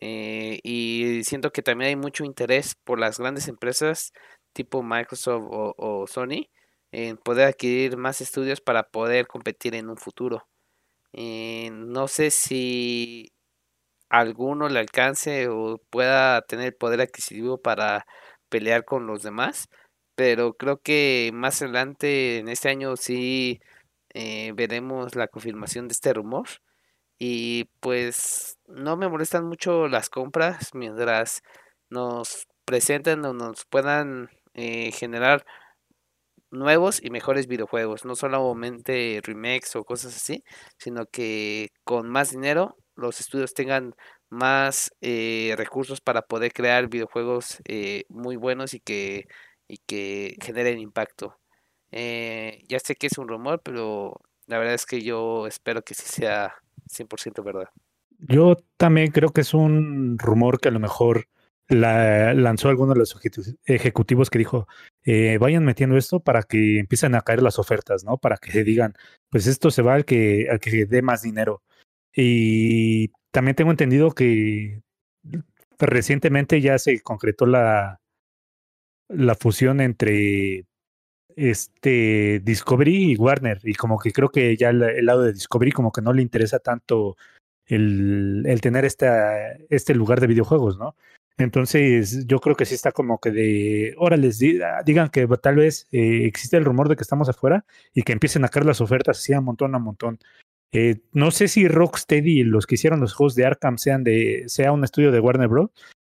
Eh, y siento que también hay mucho interés por las grandes empresas tipo Microsoft o, Sony en poder adquirir más estudios para poder competir en un futuro. Eh, no sé si alguno le alcance o pueda tener poder adquisitivo para pelear con los demás. Pero creo que más adelante en este año sí eh, veremos la confirmación de este rumor. Y pues no me molestan mucho las compras mientras nos presenten o nos puedan eh, generar nuevos y mejores videojuegos, no solamente remakes o cosas así, sino que con más dinero los estudios tengan más eh, recursos para poder crear videojuegos eh, muy buenos y que, y que generen impacto. ya sé que es un rumor, pero la verdad es que yo espero que sí sea 100% verdad. Yo también creo que es un rumor que a lo mejor la, lanzó alguno de los ejecutivos que dijo, eh, vayan metiendo esto para que empiecen a caer las ofertas, ¿no? Para que digan, pues esto se va al que, al que dé más dinero. Y también tengo entendido que recientemente ya se concretó la, la fusión entre este Discovery y Warner. Y como que creo que ya el, lado de Discovery como que no le interesa tanto el, el tener este lugar de videojuegos, ¿no? Entonces, yo creo que sí está como que de, órale, ah, digan que tal vez eh, existe el rumor de que estamos afuera y que empiecen a caer las ofertas así a montón a montón. Eh, no sé si Rocksteady los que hicieron los juegos de Arkham sean de, sea un estudio de Warner Bros.,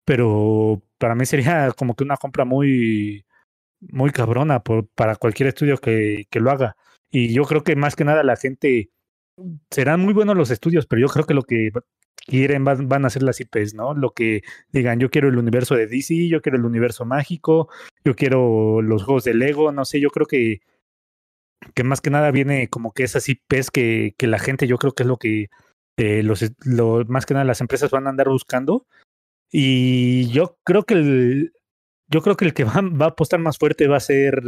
pero para mí sería como que una compra muy, muy cabrona para cualquier estudio que, que lo haga. Y yo creo que más que nada la gente serán muy buenos los estudios, pero yo creo que lo que quieren van, van, a ser las IPs, ¿no? Lo que digan, yo quiero el universo de DC, yo quiero el universo mágico, yo quiero los juegos de Lego, no sé, yo creo que, que más que nada viene como que esas IPs que, que la gente, yo creo que es lo que eh, los, lo, más que nada las empresas van a andar buscando. Y yo creo que el, yo creo que el que *laughs* va, va a apostar más fuerte va a ser,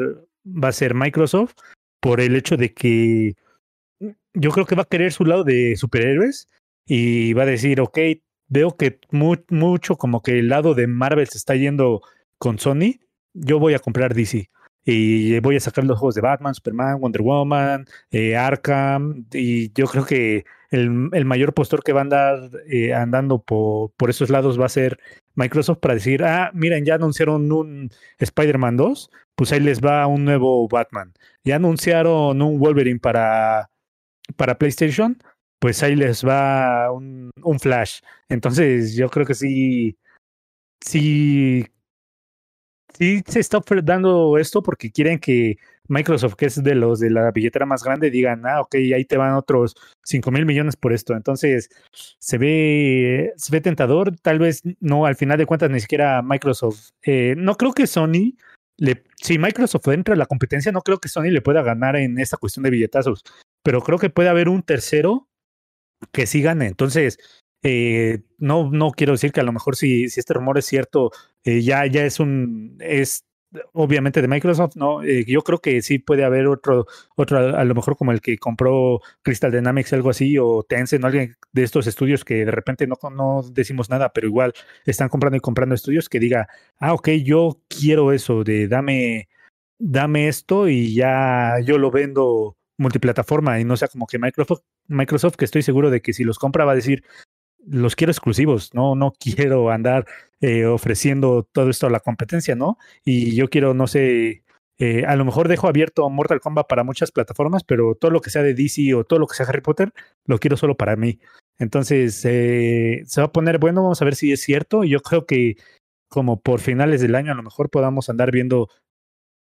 va a ser Microsoft por el hecho de que yo creo que va a querer su lado de superhéroes y va a decir, ok, veo que mucho como que el lado de Marvel se está yendo con Sony, yo voy a comprar DC. Y voy a sacar los juegos de Batman, Superman, Wonder Woman, eh, Arkham. Y yo creo que el, el, mayor postor que va a andar eh, andando por, por esos lados va a ser Microsoft para decir, ah, miren, ya anunciaron un Spider-Man 2, pues ahí les va un nuevo Batman. Ya anunciaron un Wolverine para, para PlayStation, pues ahí les va un, un flash. Entonces yo creo que sí, sí, sí se está dando esto porque quieren que Microsoft, que es de los de la billetera más grande, digan, ah, ok, ahí te van otros 5 mil millones por esto. Entonces, se ve, se ve tentador. Tal vez no, al final de cuentas, ni siquiera Microsoft. Eh, no creo que Sony, le, si Microsoft entra a la competencia, no creo que Sony le pueda ganar en esta cuestión de billetazos. Pero creo que puede haber un tercero que sí gane. Entonces, eh, no, no quiero decir que a lo mejor si, si este rumor es cierto, eh, ya, ya es un, es obviamente de Microsoft, no, eh, yo creo que sí puede haber otro, otro, a lo mejor como el que compró Crystal Dynamics, algo así, o Tencent, alguien de estos estudios que de repente no, no decimos nada, pero igual están comprando y comprando estudios que diga, ah, ok, yo quiero eso, de dame, dame esto y ya yo lo vendo multiplataforma y no sea como que Microsoft, Microsoft, que estoy seguro de que si los compra va a decir, los quiero exclusivos, no, no quiero andar eh, ofreciendo todo esto a la competencia, ¿no? Y yo quiero, no sé, eh, a lo mejor dejo abierto Mortal Kombat para muchas plataformas, pero todo lo que sea de DC o todo lo que sea Harry Potter, lo quiero solo para mí. Entonces, eh, se va a poner bueno, vamos a ver si es cierto. Yo creo que como por finales del año a lo mejor podamos andar viendo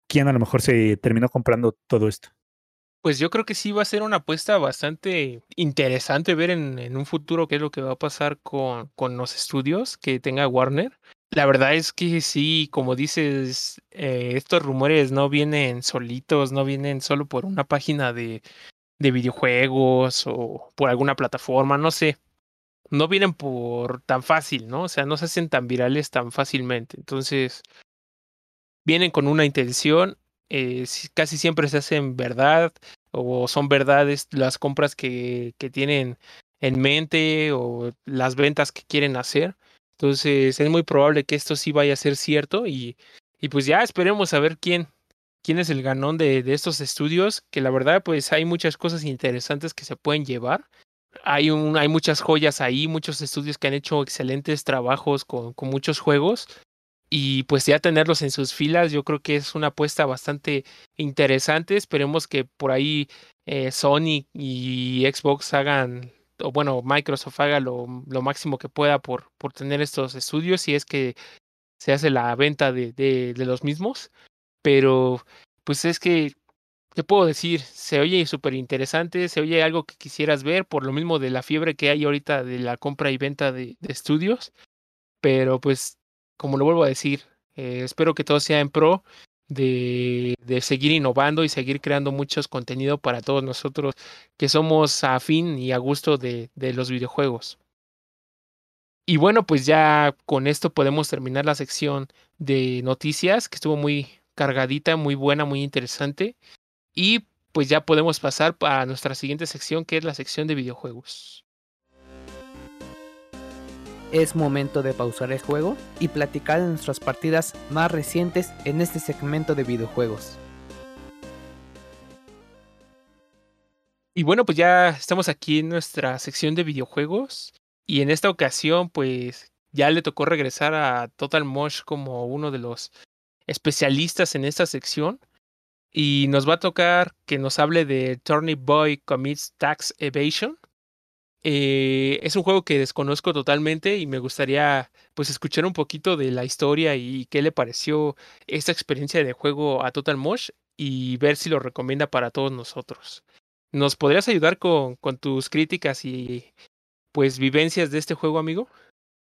quién a lo mejor se terminó comprando todo esto. Pues yo creo que sí va a ser una apuesta bastante interesante ver en, un futuro qué es lo que va a pasar con, con los estudios que tenga Warner. La verdad es que sí, como dices, eh, estos rumores no vienen solitos, no vienen solo por una página de, de videojuegos o por alguna plataforma, no sé. No vienen por tan fácil, ¿no? O sea, no se hacen tan virales tan fácilmente. Entonces, vienen con una intención eh, casi siempre se hacen verdad o son verdades las compras que, que tienen en mente o las ventas que quieren hacer. Entonces es muy probable que esto sí vaya a ser cierto y, y pues ya esperemos a ver quién, quién es el ganón de, de, estos estudios, que la verdad pues hay muchas cosas interesantes que se pueden llevar. Hay, un, hay muchas joyas ahí, muchos estudios que han hecho excelentes trabajos con, con muchos juegos y pues ya tenerlos en sus filas yo creo que es una apuesta bastante interesante. Esperemos que por ahí eh, Sony y Xbox hagan, o bueno, Microsoft haga lo, lo máximo que pueda por, por tener estos estudios si es que se hace la venta de, de, los mismos. Pero pues es que ¿Qué puedo decir? Se oye súper interesante, se oye algo que quisieras ver, por lo mismo de la fiebre que hay ahorita de la compra y venta de estudios. Pero pues, como lo vuelvo a decir, eh, espero que todo sea en pro de, seguir innovando y seguir creando muchos contenido para todos nosotros que somos afín y a gusto de, de los videojuegos. Y bueno, pues ya con esto podemos terminar la sección de noticias, que estuvo muy cargadita, muy buena, muy interesante. Y pues ya podemos pasar a nuestra siguiente sección, que es la sección de videojuegos. Es momento de pausar el juego y platicar de nuestras partidas más recientes en este segmento de videojuegos. Y bueno, pues ya estamos aquí en nuestra sección de videojuegos. Y en esta ocasión, pues ya le tocó regresar a Total Mosh como uno de los especialistas en esta sección. Y nos va a tocar que nos hable de Turnip Boy Commits Tax Evasion. Eh, es un juego que desconozco totalmente y me gustaría pues escuchar un poquito de la historia y qué le pareció esta experiencia de juego a Total Mosh y ver si lo recomienda para todos nosotros. ¿Nos podrías ayudar con, con tus críticas y pues vivencias de este juego, amigo?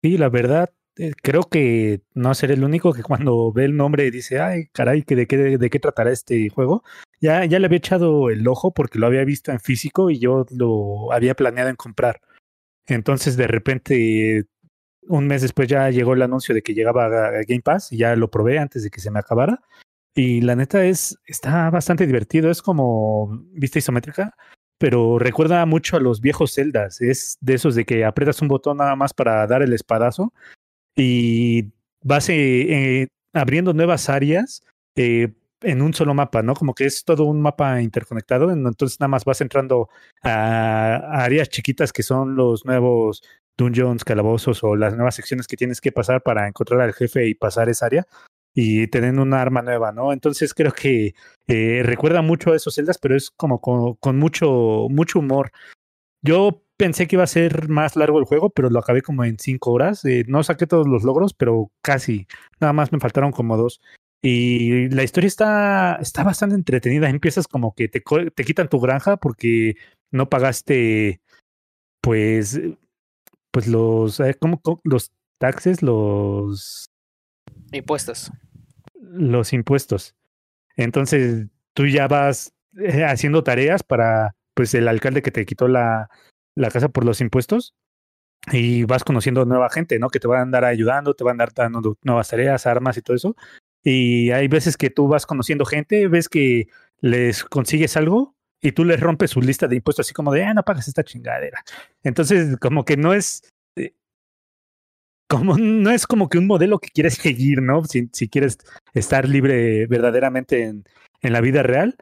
Sí, la verdad, creo que no seré el único que cuando ve el nombre dice, ay, caray, ¿de qué, de, de qué tratará este juego? Ya, ya le había echado el ojo porque lo había visto en físico y yo lo había planeado en comprar. Entonces, de repente, un mes después ya llegó el anuncio de que llegaba a Game Pass y ya lo probé antes de que se me acabara. Y la neta es, está bastante divertido, es como vista isométrica, pero recuerda mucho a los viejos celdas. Es de esos de que aprietas un botón nada más para dar el espadazo y vas eh, abriendo nuevas áreas eh, en un solo mapa, ¿no? Como que es todo un mapa interconectado, entonces nada más vas entrando a, a áreas chiquitas que son los nuevos dungeons, calabozos o las nuevas secciones que tienes que pasar para encontrar al jefe y pasar esa área y tener una arma nueva, ¿no? Entonces creo que eh, recuerda mucho a esos celdas, pero es como con, con mucho, mucho humor. Yo pensé que iba a ser más largo el juego, pero lo acabé como en cinco horas. Eh, no saqué todos los logros, pero casi. Nada más me faltaron como dos. Y la historia está, está bastante entretenida. Empiezas como que te, te quitan tu granja porque no pagaste, pues, pues los, eh, ¿cómo, los taxes, los impuestos. Los impuestos. Entonces tú ya vas eh, haciendo tareas para, pues, el alcalde que te quitó la, la casa por los impuestos y vas conociendo nueva gente, ¿no? Que te van a andar ayudando, te van a andar dando nuevas tareas, armas y todo eso. Y hay veces que tú vas conociendo gente, ves que les consigues algo y tú les rompes su lista de impuestos así como de, ah, no pagas esta chingadera. Entonces, como que no es, eh, como no es como que un modelo que quieres *laughs* seguir, ¿no? Si, si quieres estar libre verdaderamente en, en la vida real,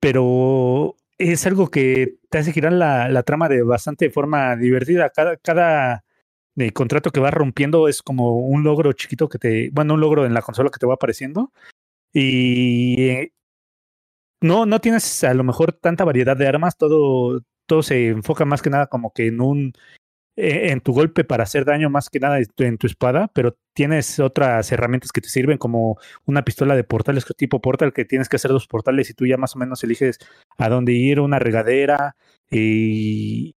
pero es algo que te hace girar la, la trama de bastante forma divertida. Cada, cada eh, contrato que vas rompiendo es como un logro chiquito que te, bueno, un logro en la consola que te va apareciendo. Y eh, no, no tienes a lo mejor tanta variedad de armas, todo, todo se enfoca más que nada como que en un en tu golpe para hacer daño más que nada en tu espada, pero tienes otras herramientas que te sirven como una pistola de portales tipo portal que tienes que hacer dos portales y tú ya más o menos eliges a dónde ir, una regadera y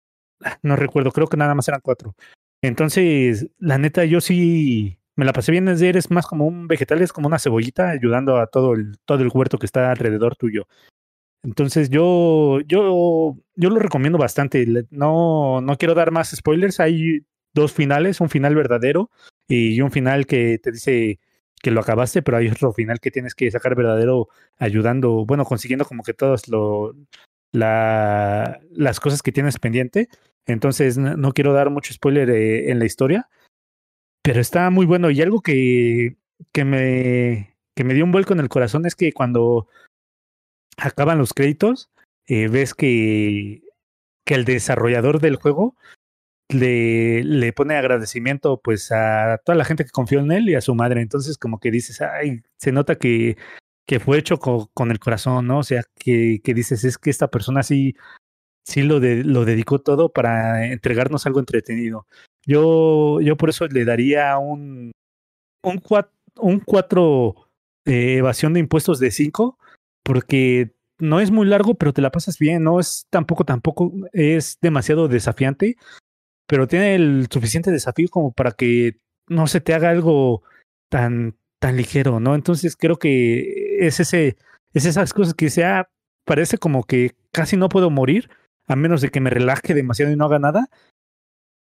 no recuerdo, creo que nada más eran cuatro. Entonces, la neta, yo sí me la pasé bien desde eres más como un vegetal, es como una cebollita ayudando a todo el, todo el huerto que está alrededor tuyo. Entonces yo, yo, yo lo recomiendo bastante. No, no quiero dar más spoilers. Hay dos finales, un final verdadero y un final que te dice que lo acabaste, pero hay otro final que tienes que sacar verdadero ayudando, bueno, consiguiendo como que todas lo, la, las cosas que tienes pendiente. Entonces no, quiero dar mucho spoiler eh, en la historia, pero está muy bueno. Y algo que, que, me, que me dio un vuelco en el corazón es que cuando acaban los créditos, eh, ves que, que el desarrollador del juego le, le pone agradecimiento pues a toda la gente que confió en él y a su madre. Entonces como que dices, ay, se nota que, que fue hecho con, el corazón, ¿no? O sea, que, que dices, es que esta persona sí, sí lo, de, lo dedicó todo para entregarnos algo entretenido. Yo, yo por eso le daría un, un 4 un cuatro, eh, evasión de impuestos de 5, porque no es muy largo, pero te la pasas bien, no es tampoco, tampoco es demasiado desafiante, pero tiene el suficiente desafío como para que no se te haga algo tan, tan ligero, ¿no? Entonces creo que es ese, es esas cosas que sea, ah, parece como que casi no puedo morir, a menos de que me relaje demasiado y no haga nada,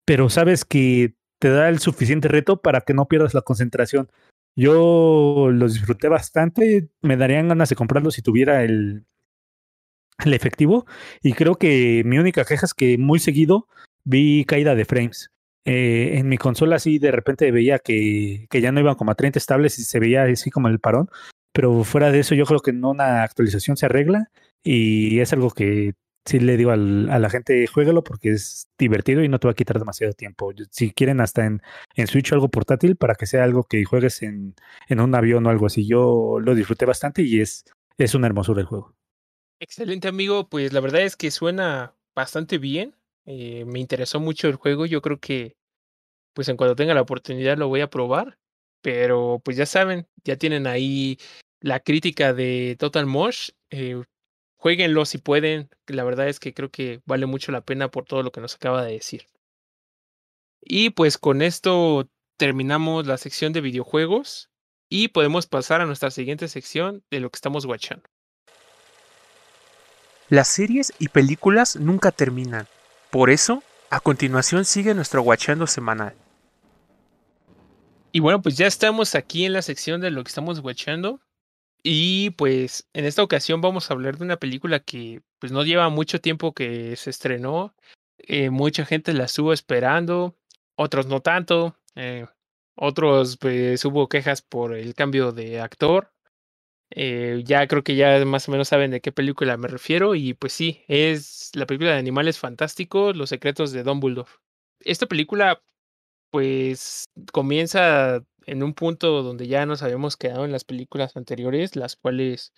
pero sabes que te da el suficiente reto para que no pierdas la concentración. Yo los disfruté bastante, me darían ganas de comprarlo si tuviera el, el efectivo y creo que mi única queja es que muy seguido vi caída de frames. Eh, en mi consola sí de repente veía que, que ya no iban como a 30 estables y se veía así como el parón, pero fuera de eso yo creo que en una actualización se arregla y es algo que sí le digo al, a la gente, juégalo porque es divertido y no te va a quitar demasiado tiempo. Si quieren hasta en, en Switch algo portátil para que sea algo que juegues en, en un avión o algo así. Yo lo disfruté bastante y es, es una hermosura el juego. Excelente amigo, pues la verdad es que suena bastante bien. Eh, me interesó mucho el juego, yo creo que pues en cuanto tenga la oportunidad lo voy a probar. Pero pues ya saben, ya tienen ahí la crítica de Total Mosh. Eh, jueguenlo si pueden. La verdad es que creo que vale mucho la pena por todo lo que nos acaba de decir. Y pues con esto terminamos la sección de videojuegos y podemos pasar a nuestra siguiente sección de lo que estamos watchando. Las series y películas nunca terminan. Por eso, a continuación sigue nuestro Watchando semanal. Y bueno, pues ya estamos aquí en la sección de lo que estamos watchando. Y pues en esta ocasión vamos a hablar de una película que pues no lleva mucho tiempo que se estrenó. Eh, mucha gente la estuvo esperando, otros no tanto. Eh, otros pues hubo quejas por el cambio de actor. Eh, ya creo que ya más o menos saben de qué película me refiero y pues sí, es la película de Animales Fantásticos, Los Secretos de Dumbledore. Esta película pues comienza en un punto donde ya nos habíamos quedado en las películas anteriores, las cuales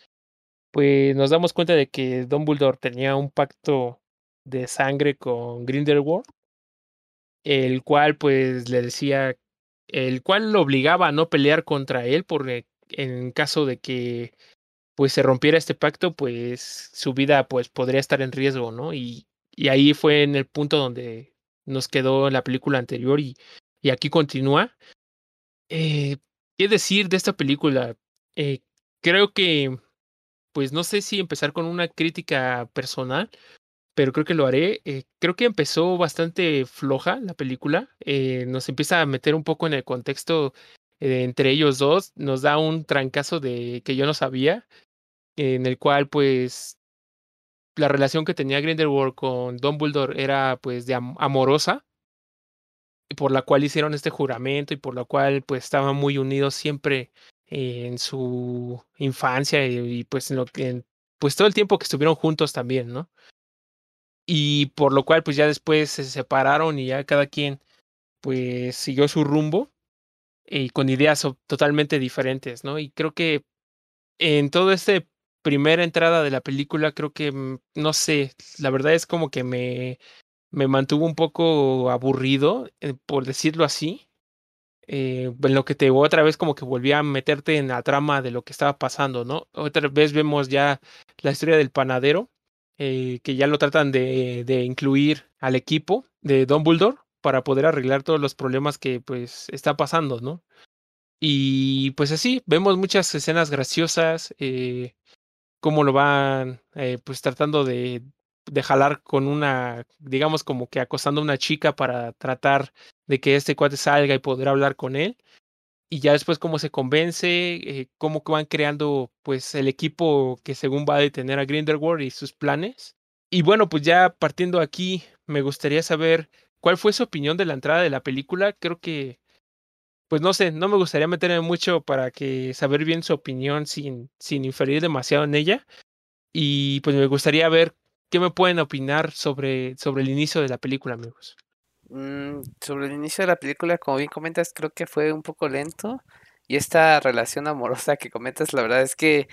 pues nos damos cuenta de que Dumbledore tenía un pacto de sangre con Grindelwald, el cual pues le decía, el cual lo obligaba a no pelear contra él porque en caso de que pues se rompiera este pacto, pues su vida pues podría estar en riesgo, ¿no? Y, y ahí fue en el punto donde nos quedó la película anterior y, y aquí continúa. Eh, ¿Qué decir de esta película? Eh, creo que, pues no sé si empezar con una crítica personal, pero creo que lo haré. Eh, creo que empezó bastante floja la película. Nos empieza a meter un poco en el contexto entre ellos dos, nos da un trancazo de que yo no sabía, en el cual pues la relación que tenía Grindelwald con Dumbledore era pues de amorosa, por la cual hicieron este juramento y por la cual pues estaban muy unidos siempre en su infancia y, pues en lo pues todo el tiempo que estuvieron juntos también, ¿no? Y por lo cual pues ya después se separaron y ya cada quien pues siguió su rumbo y con ideas totalmente diferentes, ¿no? Y creo que en todo este primera entrada de la película, creo que, mm, no sé, la verdad es como que me, me mantuvo un poco aburrido, eh, por decirlo así. Eh, en lo que te otra vez como que volví a meterte en la trama de lo que estaba pasando, ¿no? Otra vez vemos ya la historia del panadero, eh, que ya lo tratan de, de incluir al equipo de Dumbledore para poder arreglar todos los problemas que pues está pasando, ¿no? Y pues así, vemos muchas escenas graciosas, cómo lo van pues tratando de, de jalar con una, digamos como que acosando a una chica para tratar de que este cuate salga y poder hablar con él. Y ya después cómo se convence, eh, cómo van creando pues el equipo que según va a detener a Grindelwald y sus planes. Y bueno, pues ya partiendo aquí, me gustaría saber ¿Cuál fue su opinión de la entrada de la película? Creo que, pues no sé, no me gustaría meterme mucho para que saber bien su opinión sin, sin inferir demasiado en ella. Y pues me gustaría ver qué me pueden opinar sobre, sobre el inicio de la película, amigos. Mm, sobre el inicio de la película, como bien comentas, creo que fue un poco lento. Y esta relación amorosa que comentas, la verdad es que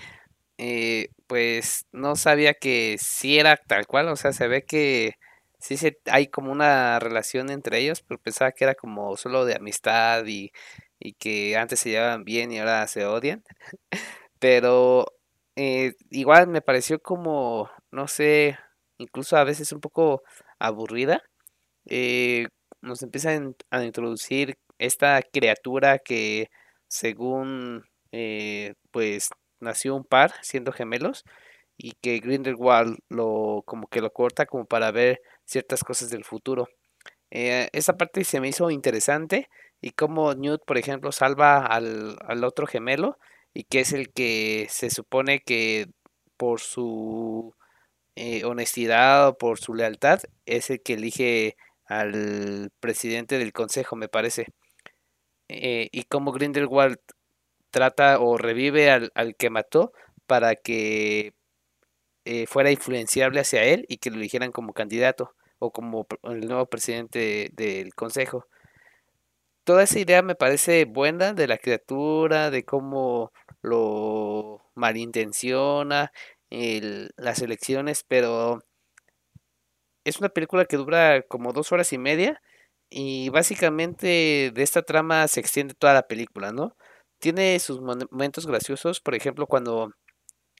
eh, pues no sabía que sí era tal cual, o sea, se ve que sí se, hay como una relación entre ellos, pero pensaba que era como solo de amistad y, y que antes se llevaban bien y ahora se odian. *laughs* Pero eh, igual me pareció como, no sé, incluso a veces un poco aburrida. Eh, nos empiezan a introducir esta criatura que según eh, pues nació un par siendo gemelos y que Grindelwald lo como que lo corta como para ver ciertas cosas del futuro. Eh, esa parte se me hizo interesante y como Newt, por ejemplo, salva al, al otro gemelo y que es el que se supone que por su eh, honestidad o por su lealtad es el que elige al presidente del consejo, me parece. Eh, y como Grindelwald trata o revive al, al que mató para que eh, fuera influenciable hacia él y que lo eligieran como candidato o como el nuevo presidente del consejo. Toda esa idea me parece buena de la criatura, de cómo lo malintenciona, el, las elecciones, pero es una película que dura como dos horas y media y básicamente de esta trama se extiende toda la película, ¿no? Tiene sus momentos graciosos, por ejemplo, cuando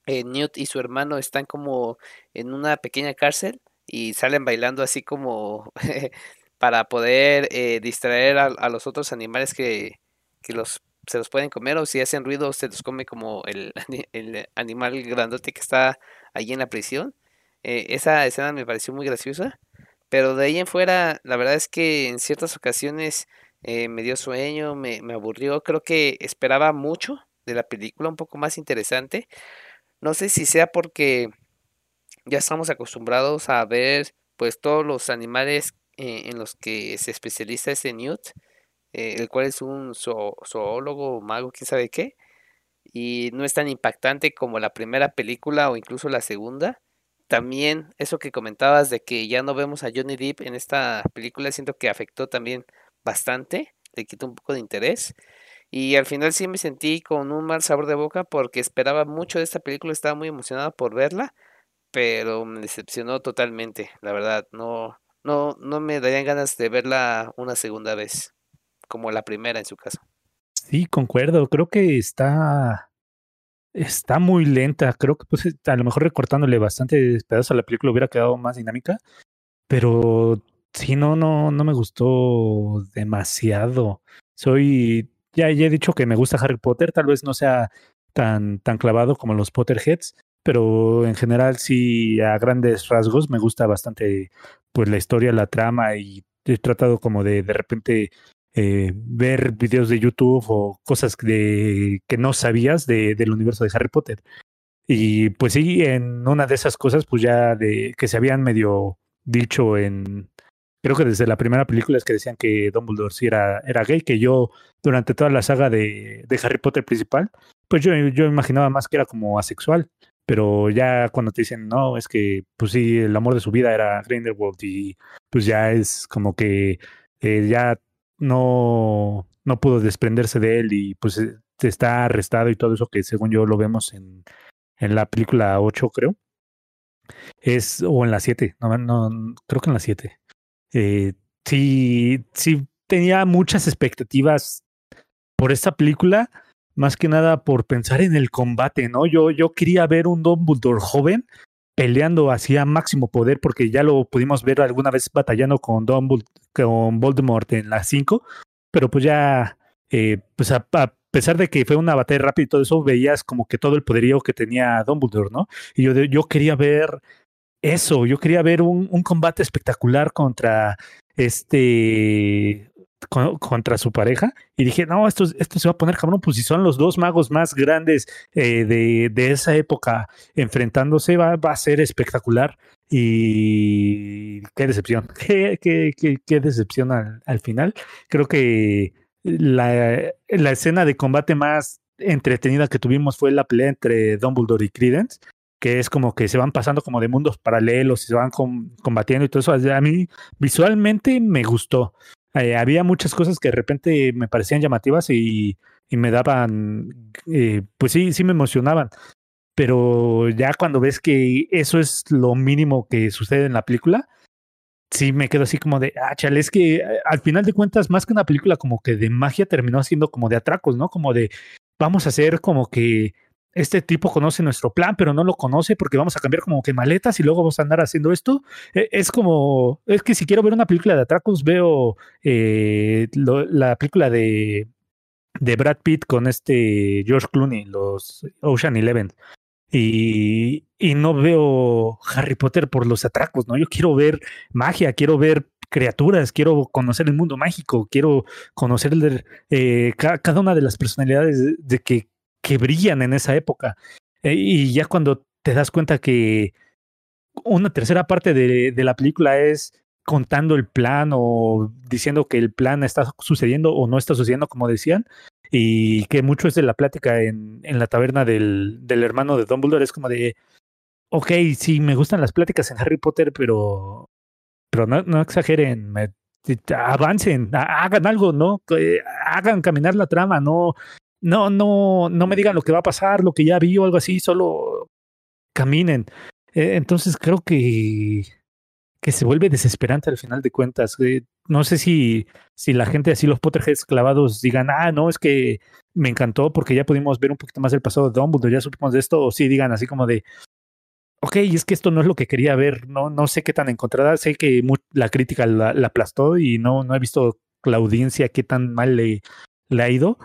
eh, Newt y su hermano están como en una pequeña cárcel y salen bailando así como *laughs* para poder eh, distraer a, a, los otros animales que, que los se los pueden comer o si hacen ruido se los come como el, el animal grandote que está allí en la prisión. Eh, esa escena me pareció muy graciosa, pero de ahí en fuera la verdad es que en ciertas ocasiones eh, me dio sueño, me, me aburrió, creo que esperaba mucho de la película, un poco más interesante. No sé si sea porque ya estamos acostumbrados a ver pues todos los animales eh, en los que se especializa ese Newt eh, el cual es un zoólogo, mago, quién sabe qué, y no es tan impactante como la primera película o incluso la segunda. También eso que comentabas de que ya no vemos a Johnny Depp en esta película, siento que afectó también bastante, le quitó un poco de interés. Y al final sí me sentí con un mal sabor de boca porque esperaba mucho de esta película, estaba muy emocionado por verla, pero me decepcionó totalmente, la verdad, no, no, no me darían ganas de verla una segunda vez como la primera en su caso. Sí, concuerdo. Creo que está está muy lenta. Creo que pues a lo mejor recortándole bastante pedazos a la película hubiera quedado más dinámica. Pero sí, no, no, no me gustó demasiado. Soy, ya, ya he dicho que me gusta Harry Potter, tal vez no sea tan, tan clavado como los Potterheads, pero en general sí a grandes rasgos me gusta bastante pues la historia, la trama y he tratado como de de repente eh, ver videos de YouTube o cosas que no sabías de, del universo de Harry Potter. Y pues sí, en una de esas cosas, pues ya de que se habían medio dicho en, creo que desde la primera película es que decían que Dumbledore sí era, era gay, que yo durante toda la saga de, de Harry Potter principal, pues yo, yo imaginaba más que era como asexual. Pero ya cuando te dicen, no, es que, pues sí, el amor de su vida era Grindelwald y pues ya es como que eh, ya no, no pudo desprenderse de él y pues eh, está arrestado y todo eso que según yo lo vemos en, en la película 8 creo. Es, o en la 7, no, no, creo que en la 7. Eh, sí, sí tenía muchas expectativas por esta película, más que nada por pensar en el combate, ¿no? Yo, yo quería ver un Dumbledore joven peleando hacia máximo poder, porque ya lo pudimos ver alguna vez batallando con, Dumbledore, con Voldemort en la 5, pero pues ya, eh, pues a, pesar de que fue una batalla rápida y todo eso, veías como que todo el poderío que tenía Dumbledore, ¿no? Y yo, yo quería ver eso, yo quería ver un combate espectacular contra este con, contra su pareja y dije, no, esto, se va a poner cabrón, pues si son los dos magos más grandes eh, de, de, esa época enfrentándose, va, va, a ser espectacular. Y qué decepción, *laughs* qué, qué, qué, qué decepción al, al, final. Creo que la, la escena de combate más entretenida que tuvimos fue la pelea entre Dumbledore y Credence. que es como que se van pasando como de mundos paralelos y se van combatiendo y todo eso. A mí visualmente me gustó. Eh, había muchas cosas que de repente me parecían llamativas y, me daban, eh, pues sí, sí me emocionaban. Pero ya cuando ves que eso es lo mínimo que sucede en la película, sí me quedo así como de, ah, chale, es que eh, al final de cuentas, más que una película como que de magia, terminó siendo como de atracos, ¿no? Como de, vamos a hacer como que este tipo conoce nuestro plan, pero no lo conoce porque vamos a cambiar como que maletas y luego vamos a andar haciendo esto. E, es como, es que si quiero ver una película de atracos, veo eh, la película de, de Brad Pitt con este George Clooney, los Ocean Eleven. Y, y no veo Harry Potter por los atracos, ¿no? Yo quiero ver magia, quiero ver criaturas, quiero conocer el mundo mágico, quiero conocer eh, cada una de las personalidades de, que, que, brillan en esa época. Eh, y ya cuando te das cuenta que una tercera parte de, de, la película es contando el plan o diciendo que el plan está sucediendo o no está sucediendo como decían, y que mucho es de la plática en, en la taberna del, del hermano de Dumbledore, es como de, ok, sí, me gustan las pláticas en Harry Potter, pero, pero no, no exageren, avancen, hagan algo, ¿no? Hagan caminar la trama, no, no, no, no me digan lo que va a pasar, lo que ya vi o algo así, solo caminen. E, entonces creo que que se vuelve desesperante al final de cuentas. Eh, no sé si, si la gente así, los Potterheads clavados, digan, ah, no, es que me encantó porque ya pudimos ver un poquito más del pasado de Dumbledore, ya supimos de esto, o si digan así como de, ok, es que esto no es lo que quería ver, no, no sé qué tan encontrada, sé que la crítica la, aplastó y no, no he visto la audiencia qué tan mal le, le ha ido,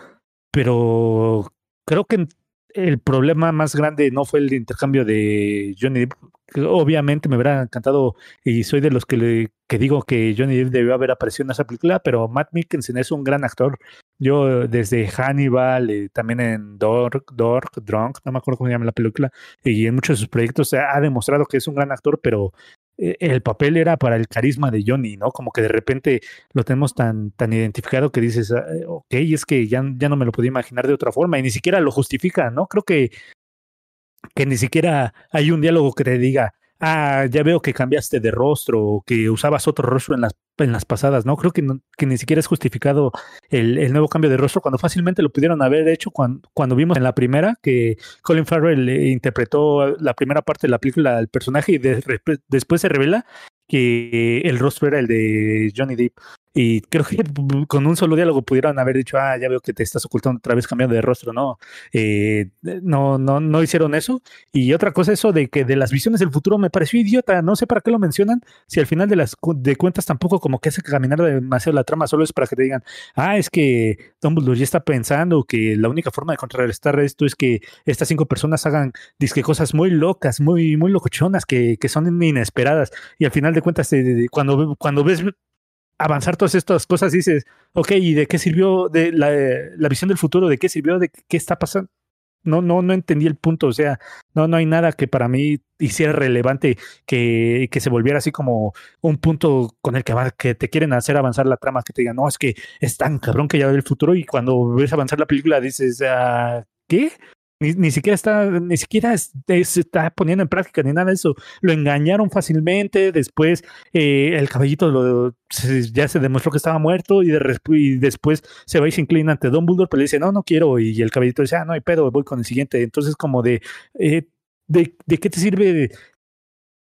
pero creo que el problema más grande no fue el intercambio de Johnny Depp. Obviamente me hubiera encantado y soy de los que, le, que digo que Johnny Depp debió haber aparecido en esa película, pero Matt Mikkelsen es un gran actor. Yo desde Hannibal, eh, también en Dork, Dork, Drunk, no me acuerdo cómo se llama la película, y en muchos de sus proyectos ha demostrado que es un gran actor, pero el papel era para el carisma de Johnny, ¿no? Como que de repente lo tenemos tan, tan identificado que dices, ah, eh, ok, es que ya, ya no me lo podía imaginar de otra forma y ni siquiera lo justifica, ¿no? Creo que, que ni siquiera hay un diálogo que te diga, ah, ya veo que cambiaste de rostro o que usabas otro rostro en las, en las pasadas, ¿no? Creo que, que ni siquiera es justificado el, el, nuevo cambio de rostro cuando fácilmente lo pudieron haber hecho cuando, cuando vimos en la primera que Colin Farrell interpretó la primera parte de la película al personaje y después se revela que el rostro era el de Johnny Depp. Y creo que *laughs* con un solo diálogo pudieron haber dicho, ah, ya veo que te estás ocultando otra vez cambiando de rostro, no, eh, no, no, no hicieron eso. Y otra cosa, eso de que de las visiones del futuro me pareció idiota, no sé para qué lo mencionan, si al final de las de cuentas tampoco como que hace caminar demasiado la trama, solo es para que te digan, ah, es que Dumbledore ya está pensando que la única forma de contrarrestar esto es que estas cinco personas hagan disque cosas muy locas, muy, muy locochonas, que, que son inesperadas. Y al final de cuentas, cuando, cuando ves avanzar todas estas cosas, dices, ok, ¿y de qué sirvió de la, visión del futuro? ¿De qué sirvió? ¿De qué está pasando? No, no, no entendí el punto. O sea, no, no hay nada que para mí hiciera relevante que, que se volviera así como un punto con el que, va, que te quieren hacer avanzar la trama, que te digan, no, es que es tan cabrón que ya ve el futuro y cuando ves avanzar la película dices, ah, ¿qué? Ni, ni, siquiera está, ni siquiera está poniendo en práctica ni nada de eso. Lo engañaron fácilmente. Después eh, el caballito ya se demostró que estaba muerto y, después se va y se inclina ante Dumbledore, pero le dice, no, no quiero. Y el caballito dice, ah, no hay pedo, voy con el siguiente. Entonces, como de, eh, de, de, qué te sirve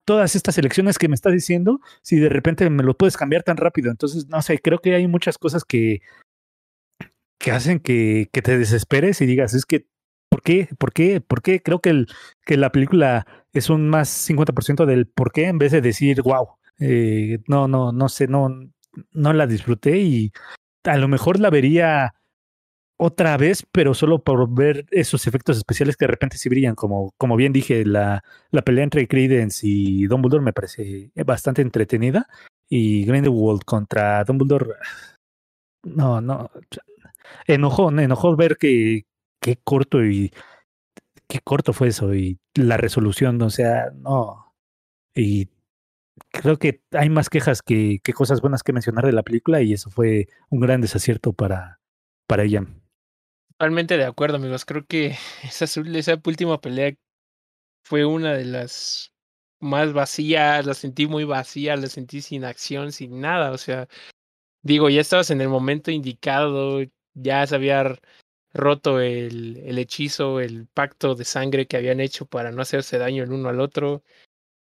todas estas elecciones que me estás diciendo si de repente me lo puedes cambiar tan rápido? Entonces, no sé, creo que hay muchas cosas que, que hacen que, que te desesperes y digas, es que ¿Por qué? ¿Por qué? ¿Por qué? Creo que, el, que la película es un más 50% del por qué en vez de decir, wow, eh, no, no, no sé, no, no la disfruté y a lo mejor la vería otra vez, pero solo por ver esos efectos especiales que de repente sí brillan, como, como bien dije, la, la pelea entre Credence y Dumbledore me parece bastante entretenida y Grindelwald contra Dumbledore, no, no, enojó, enojó ver que, qué corto y qué corto fue eso y la resolución, o sea, no. Y creo que hay más quejas que, cosas buenas que mencionar de la película y eso fue un gran desacierto para, para ella. Totalmente de acuerdo, amigos. Creo que *laughs* esa, esa última pelea fue una de las más vacías, la sentí muy vacía, la sentí sin acción, sin nada, o sea, digo, ya estabas en el momento indicado, ya se había roto el, el hechizo, el pacto de sangre que habían hecho para no hacerse daño el uno al otro.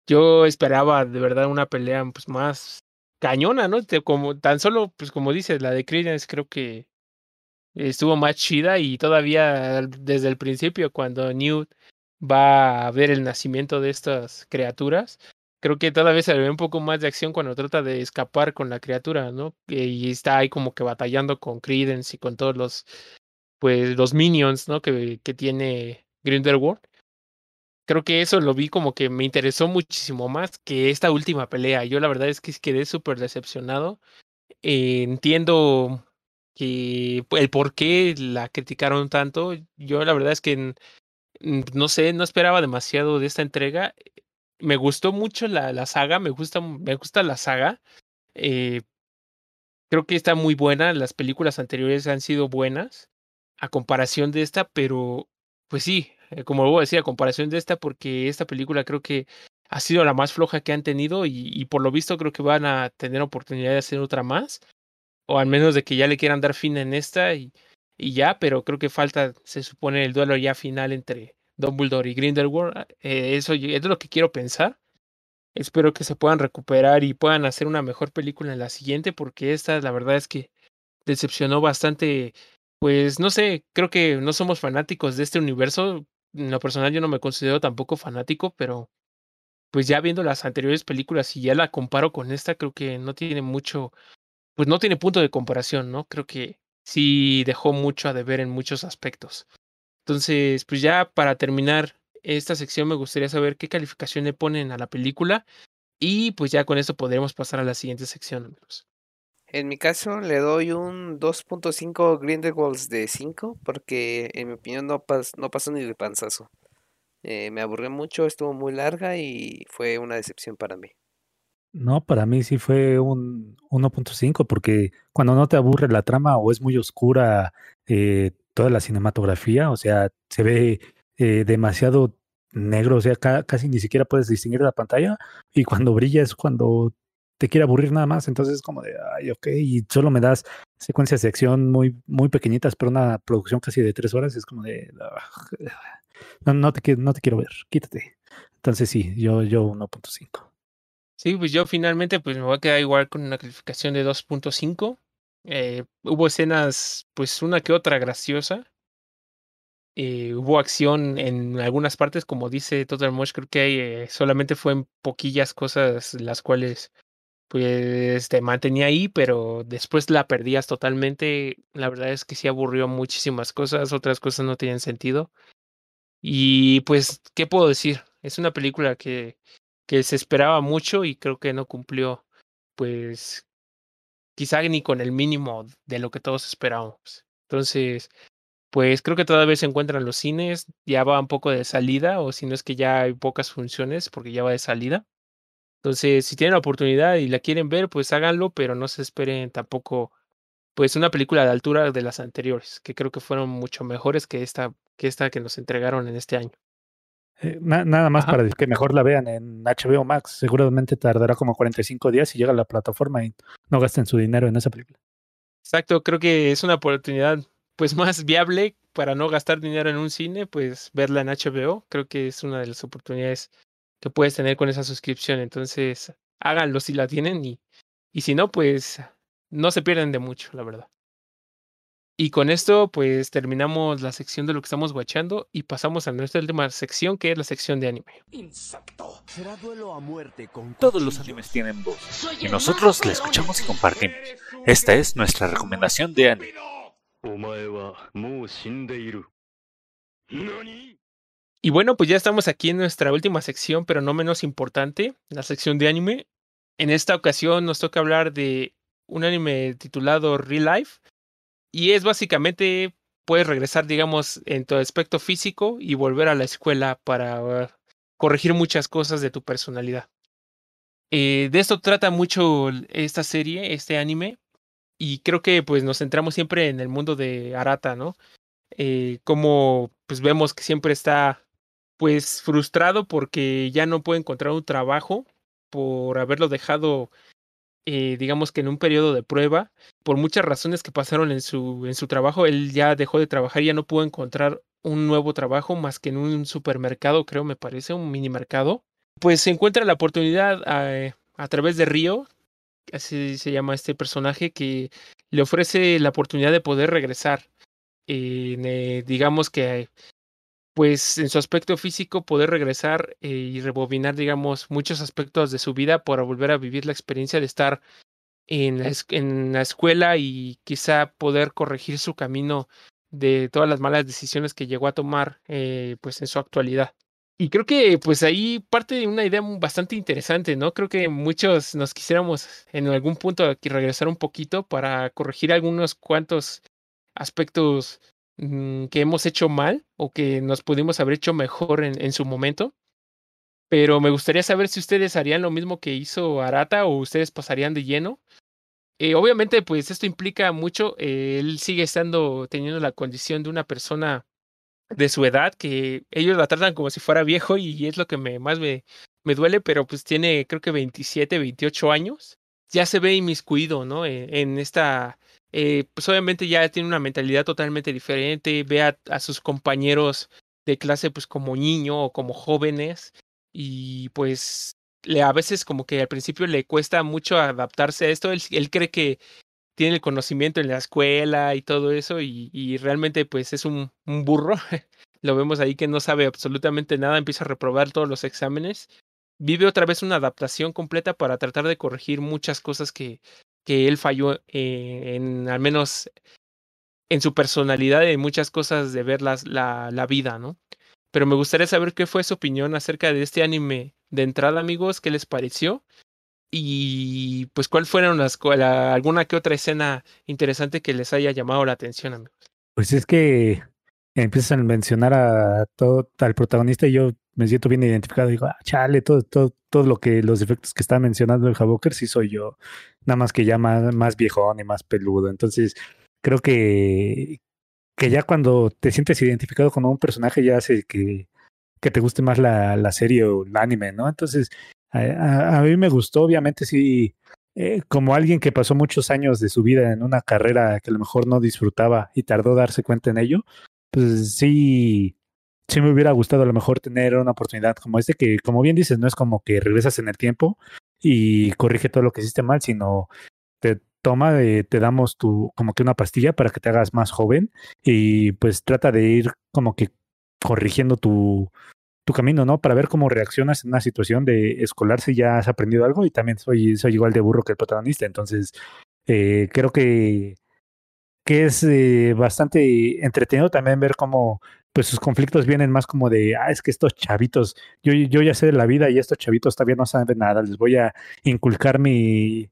Yo esperaba de verdad una pelea pues más cañona, ¿no? como tan solo pues como dices, la de Creedence creo que estuvo más chida y todavía desde el principio cuando Newt va a ver el nacimiento de estas criaturas, creo que todavía se ve un poco más de acción cuando trata de escapar con la criatura, ¿no? Y está ahí como que batallando con Credence y con todos los pues los minions, ¿no? Que, que tiene Grindelwald. Creo que eso lo vi como que me interesó muchísimo más que esta última pelea. Yo la verdad es que quedé súper decepcionado. Eh, entiendo que el por qué la criticaron tanto. Yo la verdad es que no sé, no esperaba demasiado de esta entrega. Me gustó mucho la, la saga, me gusta, me gusta la saga. Eh, creo que está muy buena. Las películas anteriores han sido buenas a comparación de esta, pero pues sí, eh, como voy a decir, a comparación de esta, porque esta película creo que ha sido la más floja que han tenido y, por lo visto creo que van a tener oportunidad de hacer otra más, o al menos de que ya le quieran dar fin en esta y, ya, pero creo que falta, se supone, el duelo ya final entre Dumbledore y Grindelwald. Eh, eso es lo que quiero pensar. Espero que se puedan recuperar y puedan hacer una mejor película en la siguiente, porque esta, la verdad es que decepcionó bastante pues no sé, creo que no somos fanáticos de este universo. En lo personal yo no me considero tampoco fanático, pero pues ya viendo las anteriores películas y ya la comparo con esta, creo que no tiene mucho, pues no tiene punto de comparación, ¿no? Creo que sí dejó mucho a deber en muchos aspectos. Entonces, pues ya para terminar esta sección me gustaría saber qué calificación le ponen a la película y pues ya con esto podremos pasar a la siguiente sección, amigos. En mi caso le doy un 2.5 Grindelwalds de 5 porque en mi opinión no, pas no pasó ni de panzazo. Eh, me aburrió mucho, estuvo muy larga y fue una decepción para mí. No, para mí sí fue un 1.5 porque cuando no te aburre la trama o es muy oscura eh, toda la cinematografía, o sea, se ve eh, demasiado negro, o sea, ca casi ni siquiera puedes distinguir la pantalla y cuando brilla es cuando te quiere aburrir nada más, entonces es como de, ay, ok, y solo me das secuencias de acción muy, muy pequeñitas, pero una producción casi de tres horas, es como de, no, no, te, no te quiero ver, quítate. Entonces sí, yo, yo 1.5. Sí, pues yo finalmente pues me voy a quedar igual con una calificación de 2.5. Eh, hubo escenas, pues una que otra graciosa. Eh, hubo acción en algunas partes, como dice Total Mosh, creo que eh, solamente fue en poquillas cosas las cuales pues te mantenía ahí, pero después la perdías totalmente. La verdad es que sí aburrió muchísimas cosas, otras cosas no tenían sentido. Y pues, ¿qué puedo decir? Es una película que, que se esperaba mucho y creo que no cumplió, pues, quizá ni con el mínimo de lo que todos esperábamos. Entonces, pues creo que todavía se encuentran los cines, ya va un poco de salida, o si no es que ya hay pocas funciones, porque ya va de salida. Entonces, si tienen la oportunidad y la quieren ver, pues háganlo, pero no se esperen tampoco, pues una película de altura de las anteriores, que creo que fueron mucho mejores que esta que, esta que nos entregaron en este año. Eh, na nada más Ajá. para decir que mejor la vean en HBO Max. Seguramente tardará como 45 días y llega a la plataforma y no gasten su dinero en esa película. Exacto, creo que es una oportunidad pues más viable para no gastar dinero en un cine, pues verla en HBO. Creo que es una de las oportunidades que puedes tener con esa suscripción. Entonces, háganlo si la tienen y, y si no, pues no se pierden de mucho, la verdad. Y con esto, pues terminamos la sección de lo que estamos guachando y pasamos a nuestra última sección, que es la sección de anime. Insecto. Será duelo a muerte con Todos los animes tienen voz y nosotros la escuchamos y compartimos. Esta es nuestra recomendación de anime. Y bueno, pues ya estamos aquí en nuestra última sección, pero no menos importante, la sección de anime. En esta ocasión nos toca hablar de un anime titulado Real Life. Y es básicamente, puedes regresar, digamos, en tu aspecto físico y volver a la escuela para uh, corregir muchas cosas de tu personalidad. Eh, de esto trata mucho esta serie, este anime. Y creo que pues nos centramos siempre en el mundo de Arata, ¿no? Eh, como pues vemos que siempre está pues frustrado porque ya no puede encontrar un trabajo por haberlo dejado, eh, digamos que en un periodo de prueba, por muchas razones que pasaron en su, en su trabajo, él ya dejó de trabajar ya no pudo encontrar un nuevo trabajo más que en un supermercado, creo, me parece, un mini mercado. Pues se encuentra la oportunidad a, a través de Río, así se llama este personaje, que le ofrece la oportunidad de poder regresar. Eh, digamos que, pues en su aspecto físico, poder regresar eh, y rebobinar, digamos, muchos aspectos de su vida para volver a vivir la experiencia de estar en la, escuela y quizá poder corregir su camino de todas las malas decisiones que llegó a tomar eh, pues en su actualidad. Y creo que pues ahí parte de una idea bastante interesante, ¿no? Creo que muchos nos quisiéramos en algún punto aquí regresar un poquito para corregir algunos cuantos aspectos mm, que hemos hecho mal o que nos pudimos haber hecho mejor en, su momento. Pero me gustaría saber si ustedes harían lo mismo que hizo Arata o ustedes pasarían de lleno eh, obviamente, pues esto implica mucho. Eh, él sigue estando teniendo la condición de una persona de su edad, que ellos la tratan como si fuera viejo y es lo que más me, duele, pero pues tiene creo que 27, 28 años. Ya se ve inmiscuido, ¿no? Eh, en esta... pues obviamente ya tiene una mentalidad totalmente diferente, ve a, sus compañeros de clase pues como niño o como jóvenes y pues le, a veces como que al principio le cuesta mucho adaptarse a esto. Él, él cree que tiene el conocimiento en la escuela y todo eso y, y realmente pues es un, un burro. *laughs* Lo vemos ahí que no sabe absolutamente nada, empieza a reprobar todos los exámenes. Vive otra vez una adaptación completa para tratar de corregir muchas cosas que, que él falló eh, en al menos en su personalidad y en muchas cosas de ver las, la, la vida, ¿no? Pero me gustaría saber qué fue su opinión acerca de este anime de entrada, amigos, qué les pareció. Y pues cuál fueron las alguna que otra escena interesante que les haya llamado la atención, amigos. Pues es que empiezan a mencionar a todo al protagonista y yo me siento bien identificado. Digo, ah, chale, todo, todo, todo lo que los defectos que está mencionando el Havoker sí soy yo. Nada más que ya más, más viejón y más peludo. Entonces, creo que, que ya cuando te sientes identificado con un personaje ya hace que, que te guste más la, la serie o el anime, ¿no? Entonces, a, a mí me gustó, obviamente sí, eh, como alguien que pasó muchos años de su vida en una carrera que a lo mejor no disfrutaba y tardó darse cuenta en ello, pues sí, sí me hubiera gustado a lo mejor tener una oportunidad como este, que como bien dices, no es como que regresas en el tiempo y corrige todo lo que hiciste mal, sino te toma, de, te damos tu, como que una pastilla para que te hagas más joven y pues trata de ir como que corrigiendo tu, tu camino, ¿no? Para ver cómo reaccionas en una situación de escolar si ya has aprendido algo y también soy, soy igual de burro que el protagonista. Entonces, eh, creo que, que es eh, bastante entretenido también ver cómo pues sus conflictos vienen más como de, ah, es que estos chavitos, yo, yo ya sé de la vida y estos chavitos todavía no saben nada, les voy a inculcar mi,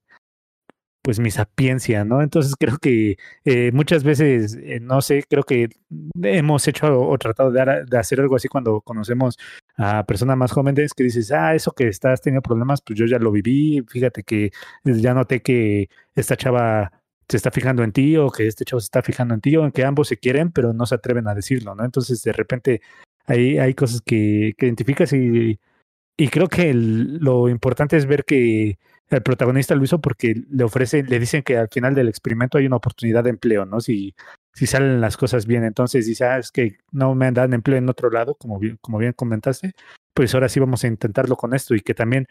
pues mi sapiencia, ¿no? Entonces creo que eh, muchas veces, eh, no sé, creo que hemos hecho o, tratado de, de, hacer algo así cuando conocemos a personas más jóvenes que dices, ah, eso que estás teniendo problemas, pues yo ya lo viví, fíjate que ya noté que esta chava se está fijando en ti o que este chavo se está fijando en ti o en que ambos se quieren, pero no se atreven a decirlo, ¿no? Entonces de repente hay, hay cosas que, identificas y, y creo que lo importante es ver que el protagonista lo hizo porque le ofrece, le dicen que al final del experimento hay una oportunidad de empleo, ¿no? Si, si salen las cosas bien. Entonces dice, ah, es que no me dan empleo en otro lado, como bien, como bien comentaste, pues ahora sí vamos a intentarlo con esto. Y que también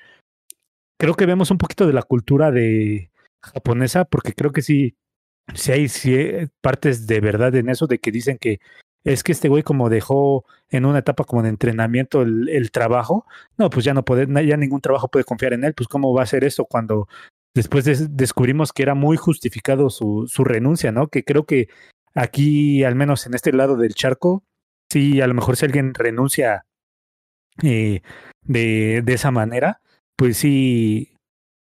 creo que vemos un poquito de la cultura de japonesa, porque creo que sí, sí hay, sí hay partes de verdad en eso, de que dicen que es que este güey como dejó en una etapa como de entrenamiento el, el, trabajo, no, pues ya no puede, ya ningún trabajo puede confiar en él, pues cómo va a ser eso cuando después de, descubrimos que era muy justificado su, su renuncia, ¿no? Que creo que aquí, al menos en este lado del charco, sí, a lo mejor si alguien renuncia eh, de, de esa manera, pues sí,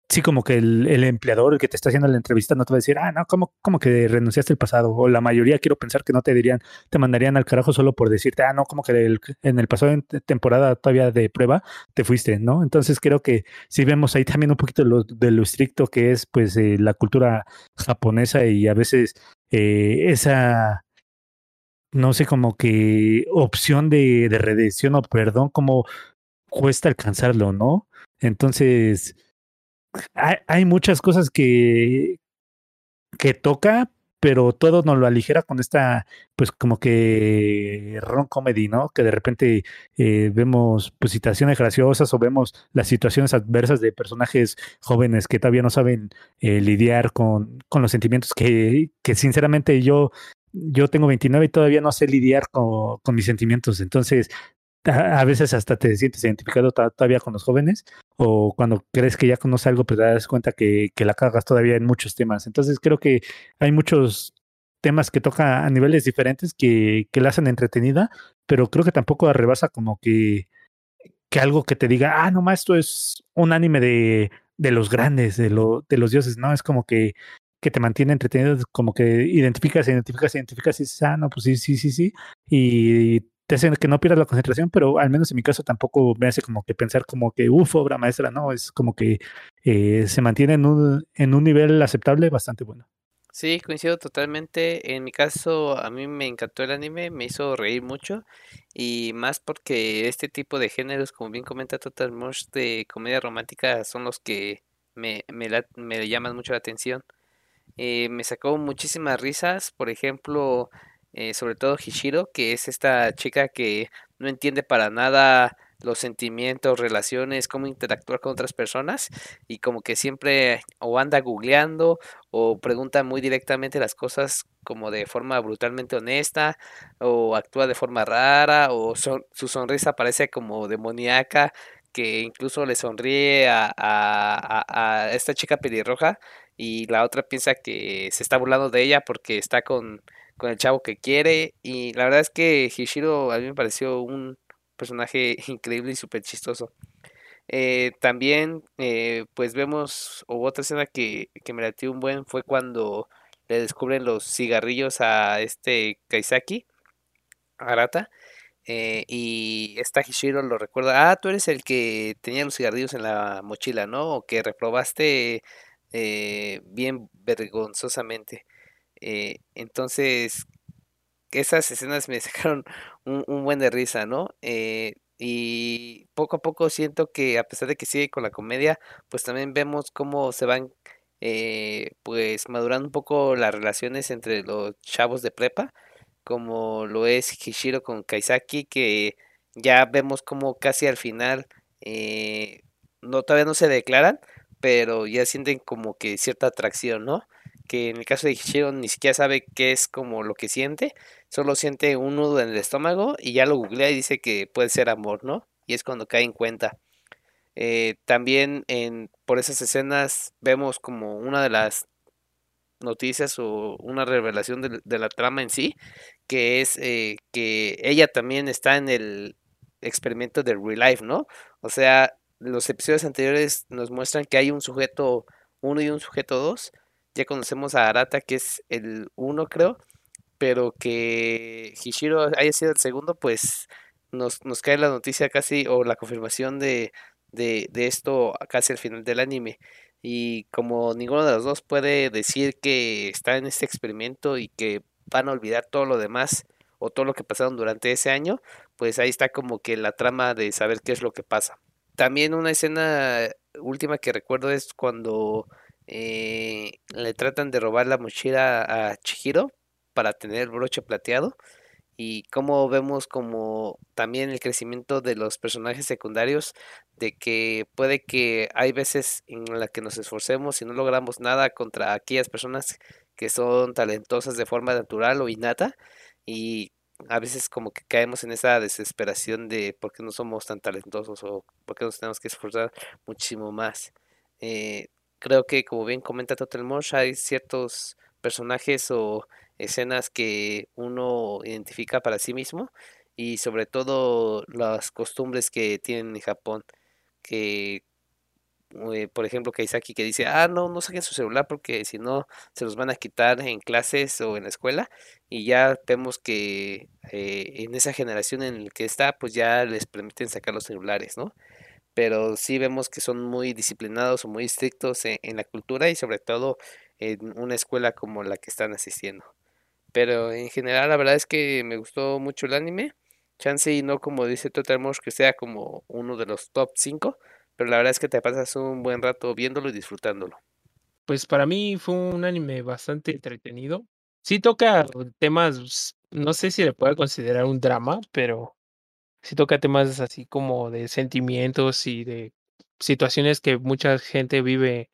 sí, como que el, el, empleador, el que te está haciendo la entrevista, no te va a decir, ah, no, ¿cómo, cómo que renunciaste al pasado? O la mayoría quiero pensar que no te dirían, te mandarían al carajo solo por decirte, ah, no, como que el, en el pasado temporada todavía de prueba te fuiste, ¿no? Entonces creo que sí vemos ahí también un poquito de lo estricto que es pues eh, la cultura japonesa y a veces eh, esa no sé, como que opción de, de redención o perdón, como cuesta alcanzarlo, ¿no? Entonces, hay, hay muchas cosas que, que toca, pero todo nos lo aligera con esta, pues como que ron comedy, ¿no? Que de repente eh, vemos pues situaciones graciosas o vemos las situaciones adversas de personajes jóvenes que todavía no saben eh, lidiar con, con los sentimientos que, que sinceramente yo, yo tengo 29 y todavía no sé lidiar con, con mis sentimientos. Entonces, a, veces hasta te sientes identificado to- todavía con los jóvenes o cuando crees que ya conoces algo, pues te das cuenta que, que la cagas todavía en muchos temas. Entonces creo que hay muchos temas que toca a niveles diferentes que, que la hacen entretenida, pero creo que tampoco rebasa como que, que algo que te diga, ah, no, esto es un anime de, de los grandes, de, lo, de los dioses, ¿no? Es como que, que te mantiene entretenido, como que identificas, identificas, identificas y dices, ah, no, pues sí, sí, sí, sí. Y te hacen que no pierdas la concentración, pero al menos en mi caso tampoco me hace como que pensar como que, uff, obra maestra, no, es como que eh, se mantiene en un, en un nivel aceptable bastante bueno. Sí, coincido totalmente. En mi caso, a mí me encantó el anime, me hizo reír mucho y más porque este tipo de géneros, como bien comenta Total Mush, de comedia romántica son los que me, me, la- me llaman mucho la atención. Eh, me sacó muchísimas risas, por ejemplo, eh, sobre todo Hishiro, que es esta chica que no entiende para nada los sentimientos, relaciones, cómo interactuar con otras personas y como que siempre o anda googleando o pregunta muy directamente las cosas como de forma brutalmente honesta o actúa de forma rara o son- su sonrisa parece como demoníaca que incluso le sonríe a, a- a- a esta chica pelirroja y la otra piensa que se está burlando de ella porque está con, con el chavo que quiere y la verdad es que Hishiro a mí me pareció un personaje *laughs* increíble y súper chistoso. Eh, también, eh, pues vemos, otra escena que, que me latió un buen fue cuando le descubren los cigarrillos a este Kaisaki, Arata, eh, y esta Hishiro lo recuerda, ah, tú eres el que tenía los cigarrillos en la mochila, ¿no? O que reprobaste eh, bien vergonzosamente. Eh, entonces, esas escenas me *laughs* sacaron un, un buen de risa, ¿no? Eh, y poco a poco siento que a pesar de que sigue con la comedia, pues también vemos cómo se van eh, pues madurando un poco las relaciones entre los chavos de prepa, como lo es Hishiro con Kaisaki, que ya vemos como casi al final eh, no todavía no se declaran, pero ya sienten como que cierta atracción, ¿no? Que en el caso de Hishiro ni siquiera sabe qué es como lo que siente, solo siente un nudo en el estómago y ya lo googlea y dice que puede ser amor, ¿no? Y es cuando cae en cuenta. Eh, también en, por esas escenas vemos como una de las noticias o una revelación de, la trama en sí, que es eh, que ella también está en el experimento de Real Life, ¿no? O sea, los episodios anteriores nos muestran que hay un sujeto 1 y un sujeto 2. Ya conocemos a Arata, que es el 1, creo, pero que Hishiro haya sido el segundo, pues nos, nos cae la noticia casi o la confirmación de, de, de esto casi al final del anime. Y como ninguno de los dos puede decir que está en este experimento y que van a olvidar todo lo demás o todo lo que pasaron durante ese año, pues ahí está como que la trama de saber qué es lo que pasa. También una escena última que recuerdo es cuando eh, le tratan de robar la mochila a Chihiro para tener el broche plateado y cómo vemos como también el crecimiento de los personajes secundarios de que puede que hay veces en la que nos esforcemos y no logramos nada contra aquellas personas que son talentosas de forma natural o innata y a veces como que caemos en esa desesperación de por qué no somos tan talentosos o por qué nos tenemos que esforzar muchísimo más. Eh, creo que como bien comenta Total Mosh hay ciertos personajes o escenas que uno identifica para sí mismo y sobre todo las costumbres que tienen en Japón que eh, por ejemplo Kaisaki que dice ah no no saquen su celular porque si no se los van a quitar en clases o en la escuela y ya vemos que eh, en esa generación en la que está pues ya les permiten sacar los celulares no pero sí vemos que son muy disciplinados o muy estrictos en, en la cultura y sobre todo en una escuela como la que están asistiendo Pero en general la verdad es que me gustó mucho el anime. Chance y no como dice Total Mosh que sea como uno de los top 5, pero la verdad es que te pasas un buen rato viéndolo y disfrutándolo. Pues para mí fue un anime bastante entretenido. Sí toca temas, no sé si le puede considerar un drama, pero sí toca temas así como de sentimientos y de situaciones que mucha gente vive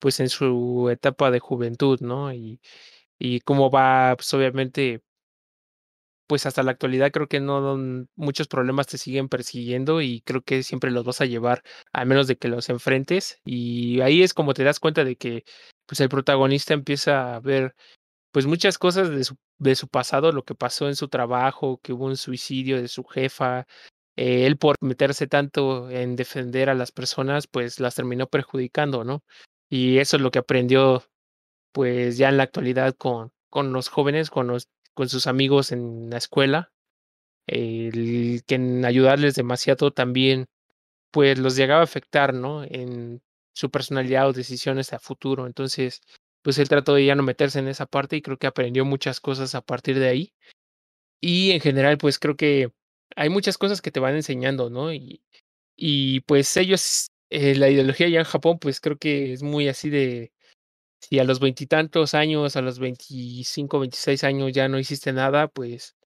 pues en su etapa de juventud, ¿no? Y, y cómo va, pues obviamente, pues hasta la actualidad creo que no muchos problemas te siguen persiguiendo y creo que siempre los vas a llevar a menos de que los enfrentes y ahí es como te das cuenta de que pues el protagonista empieza a ver pues muchas cosas de su, de su pasado, lo que pasó en su trabajo, que hubo un suicidio de su jefa, eh, él por meterse tanto en defender a las personas, pues las terminó perjudicando, ¿no? Y eso es lo que aprendió pues ya en la actualidad con, con los jóvenes, con, los, con sus amigos en la escuela, el que en ayudarles demasiado también pues los llegaba a afectar, ¿no? En su personalidad o decisiones a futuro. Entonces, pues él trató de ya no meterse en esa parte y creo que aprendió muchas cosas a partir de ahí. Y en general, pues creo que hay muchas cosas que te van enseñando, ¿no? Y, y pues ellos, eh, la ideología ya en Japón, pues creo que es muy así de, si a los veintitantos años, a los veinticinco, veintiséis años ya no hiciste nada, pues,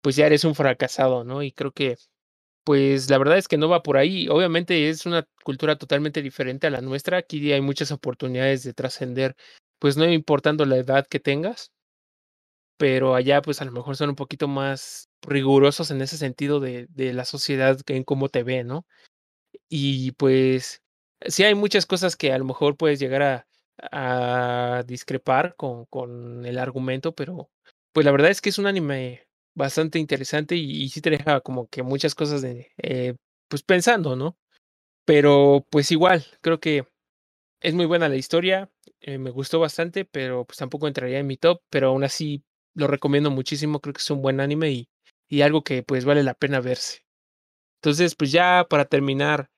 pues ya eres un fracasado, ¿no? Y creo que, pues la verdad es que no va por ahí. Obviamente es una cultura totalmente diferente a la nuestra. Aquí hay muchas oportunidades de trascender, pues no importando la edad que tengas, pero allá pues a lo mejor son un poquito más rigurosos en ese sentido de, la sociedad en cómo te ve, ¿no? Y pues sí hay muchas cosas que a lo mejor puedes llegar a, a discrepar con, con el argumento, pero pues la verdad es que es un anime bastante interesante y, y sí te deja como que muchas cosas de, eh, pues pensando, ¿no? Pero pues igual, creo que es muy buena la historia, eh, me gustó bastante, pero pues tampoco entraría en mi top, pero aún así lo recomiendo muchísimo, creo que es un buen anime y, y algo que pues vale la pena verse. Entonces, pues ya para terminar,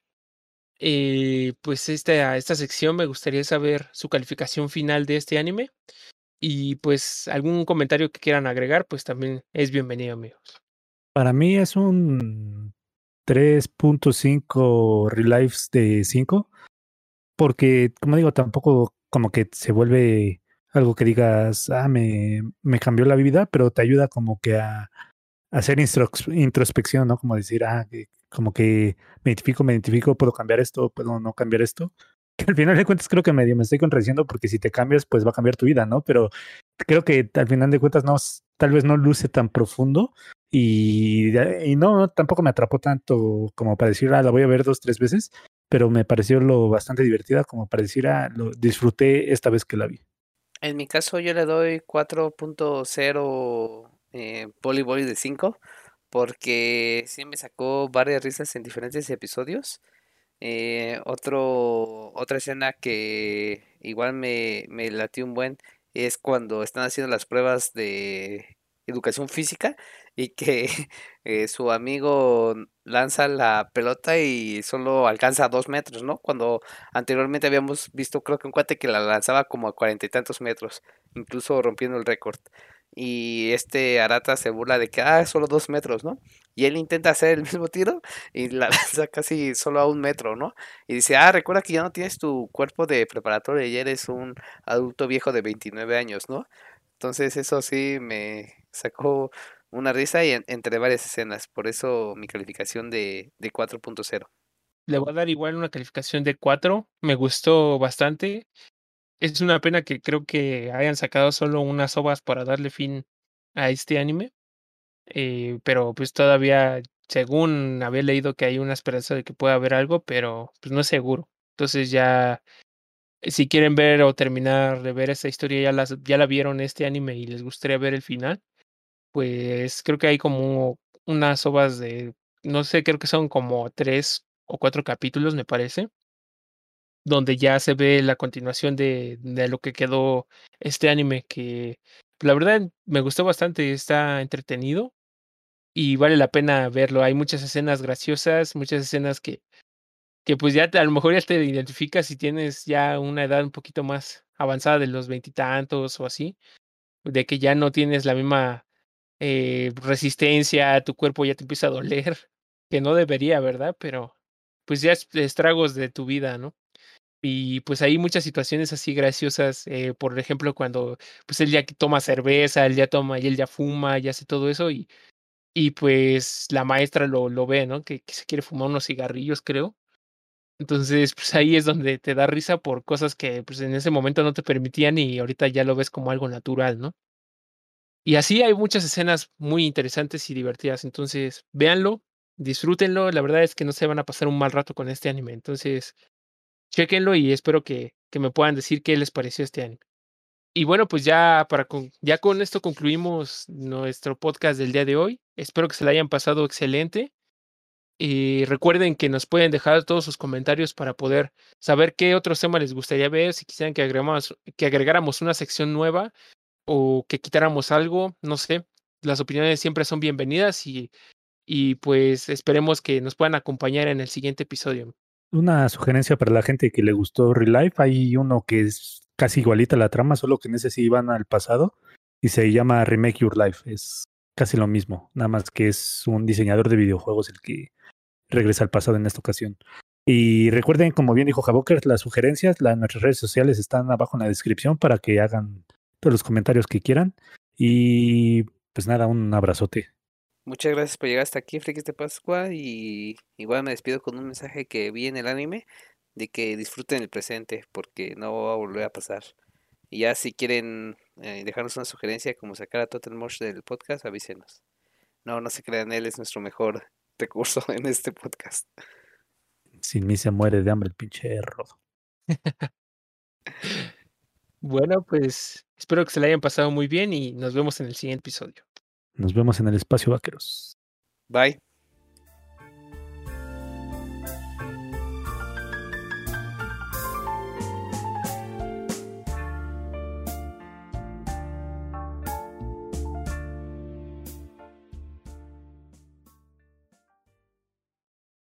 eh, pues esta, esta sección me gustaría saber su calificación final de este anime y pues algún comentario que quieran agregar, pues también es bienvenido, amigos. Para mí es un 3.5 relives de 5, porque como digo, tampoco como que se vuelve algo que digas, ah, me, me cambió la vida, pero te ayuda como que a, hacer introspección, ¿no? Como decir, ah, como que me identifico, me identifico, puedo cambiar esto, puedo no cambiar esto. Al final de cuentas creo que medio me estoy contradiciendo porque si te cambias, pues va a cambiar tu vida, ¿no? Pero creo que al final de cuentas no, tal vez no luce tan profundo y, y no, tampoco me atrapó tanto como para decir, ah, la voy a ver dos, tres veces, pero me pareció lo bastante divertida como para decir, ah, lo disfruté esta vez que la vi. En mi caso yo le doy 4.0 eh, voleibol de 5 porque sí me sacó varias risas en diferentes episodios. Eh, otro, otra escena que igual me, me latió un buen es cuando están haciendo las pruebas de educación física y que *laughs* eh, su amigo lanza la pelota y solo alcanza dos metros, ¿no? Cuando anteriormente habíamos visto, creo que un cuate que la lanzaba como a cuarenta y tantos metros, incluso rompiendo el récord y este Arata se burla de que, ah, solo dos metros, ¿no? Y él intenta hacer el *laughs* mismo tiro y la *laughs* lanza casi solo a un metro, ¿no? Y dice, ah, recuerda que ya no tienes tu cuerpo de preparatoria y eres un adulto viejo de 29 años, ¿no? Entonces eso sí me sacó una risa y entre varias escenas, por eso mi calificación de, de 4.0. Le voy a dar igual una calificación de 4, me gustó bastante, es una pena que creo que hayan sacado solo unas ovas para darle fin a este anime. Eh, pero pues todavía, según había leído que hay una esperanza de que pueda haber algo, pero pues no es seguro. Entonces ya, si quieren ver o terminar de ver esta historia, ya, las, ya la vieron este anime y les gustaría ver el final, pues creo que hay como unas ovas de, no sé, creo que son como tres o cuatro capítulos, me parece donde ya se ve la continuación de, de lo que quedó este anime que la verdad me gustó bastante, está entretenido y vale la pena verlo. Hay muchas escenas graciosas, muchas escenas que, que pues ya a lo mejor ya te identificas si tienes ya una edad un poquito más avanzada de los veintitantos o así. de que ya no tienes la misma eh, resistencia, tu cuerpo ya te empieza a doler, que no debería, ¿verdad? Pero pues ya es estragos de tu vida, ¿no? Y pues hay muchas situaciones así graciosas, eh, por ejemplo, cuando pues él ya toma cerveza, él ya toma y él ya fuma, ya hace todo eso y, y pues la maestra lo, lo ve, ¿no? Que, que se quiere fumar unos cigarrillos, creo. Entonces, pues ahí es donde te da risa por cosas que pues en ese momento no te permitían y ahorita ya lo ves como algo natural, ¿no? Y así hay muchas escenas muy interesantes y divertidas. Entonces, véanlo, disfrútenlo. La verdad es que no se van a pasar un mal rato con este anime. Entonces, chequenlo y espero que, que me puedan decir qué les pareció este anime. Y bueno, pues ya, para con, ya con esto concluimos nuestro podcast del día de hoy. Espero que se le hayan pasado excelente. Y recuerden que nos pueden dejar todos sus comentarios para poder saber qué otros temas les gustaría ver, si quisieran que agregáramos, que agregáramos una sección nueva o que quitáramos algo, no sé. Las opiniones siempre son bienvenidas y, y pues esperemos que nos puedan acompañar en el siguiente episodio. Una sugerencia para la gente que le gustó Real Life, hay uno que es casi igualita a la trama, solo que en ese sí van al pasado y se llama Remake Your Life. Es casi lo mismo, nada más que es un diseñador de videojuegos el que regresa al pasado en esta ocasión. Y recuerden, como bien dijo Javoker, las sugerencias, las, nuestras redes sociales están abajo en la descripción para que hagan todos los comentarios que quieran. Y pues nada, un abrazote. Muchas gracias por llegar hasta aquí, Frikis de Pascua. Y igual me despido con un mensaje que vi en el anime de que disfruten el presente porque no va a volver a pasar. Y ya si quieren eh, dejarnos una sugerencia como sacar a Total Mosh del podcast, avísenos. No, no se crean, él es nuestro mejor *laughs* recurso *laughs* en este podcast. Sin mí se muere de hambre el pinche rodo. *laughs* bueno, pues espero que se le hayan pasado muy bien y nos vemos en el siguiente episodio. Nos vemos en el espacio vaqueros. Bye.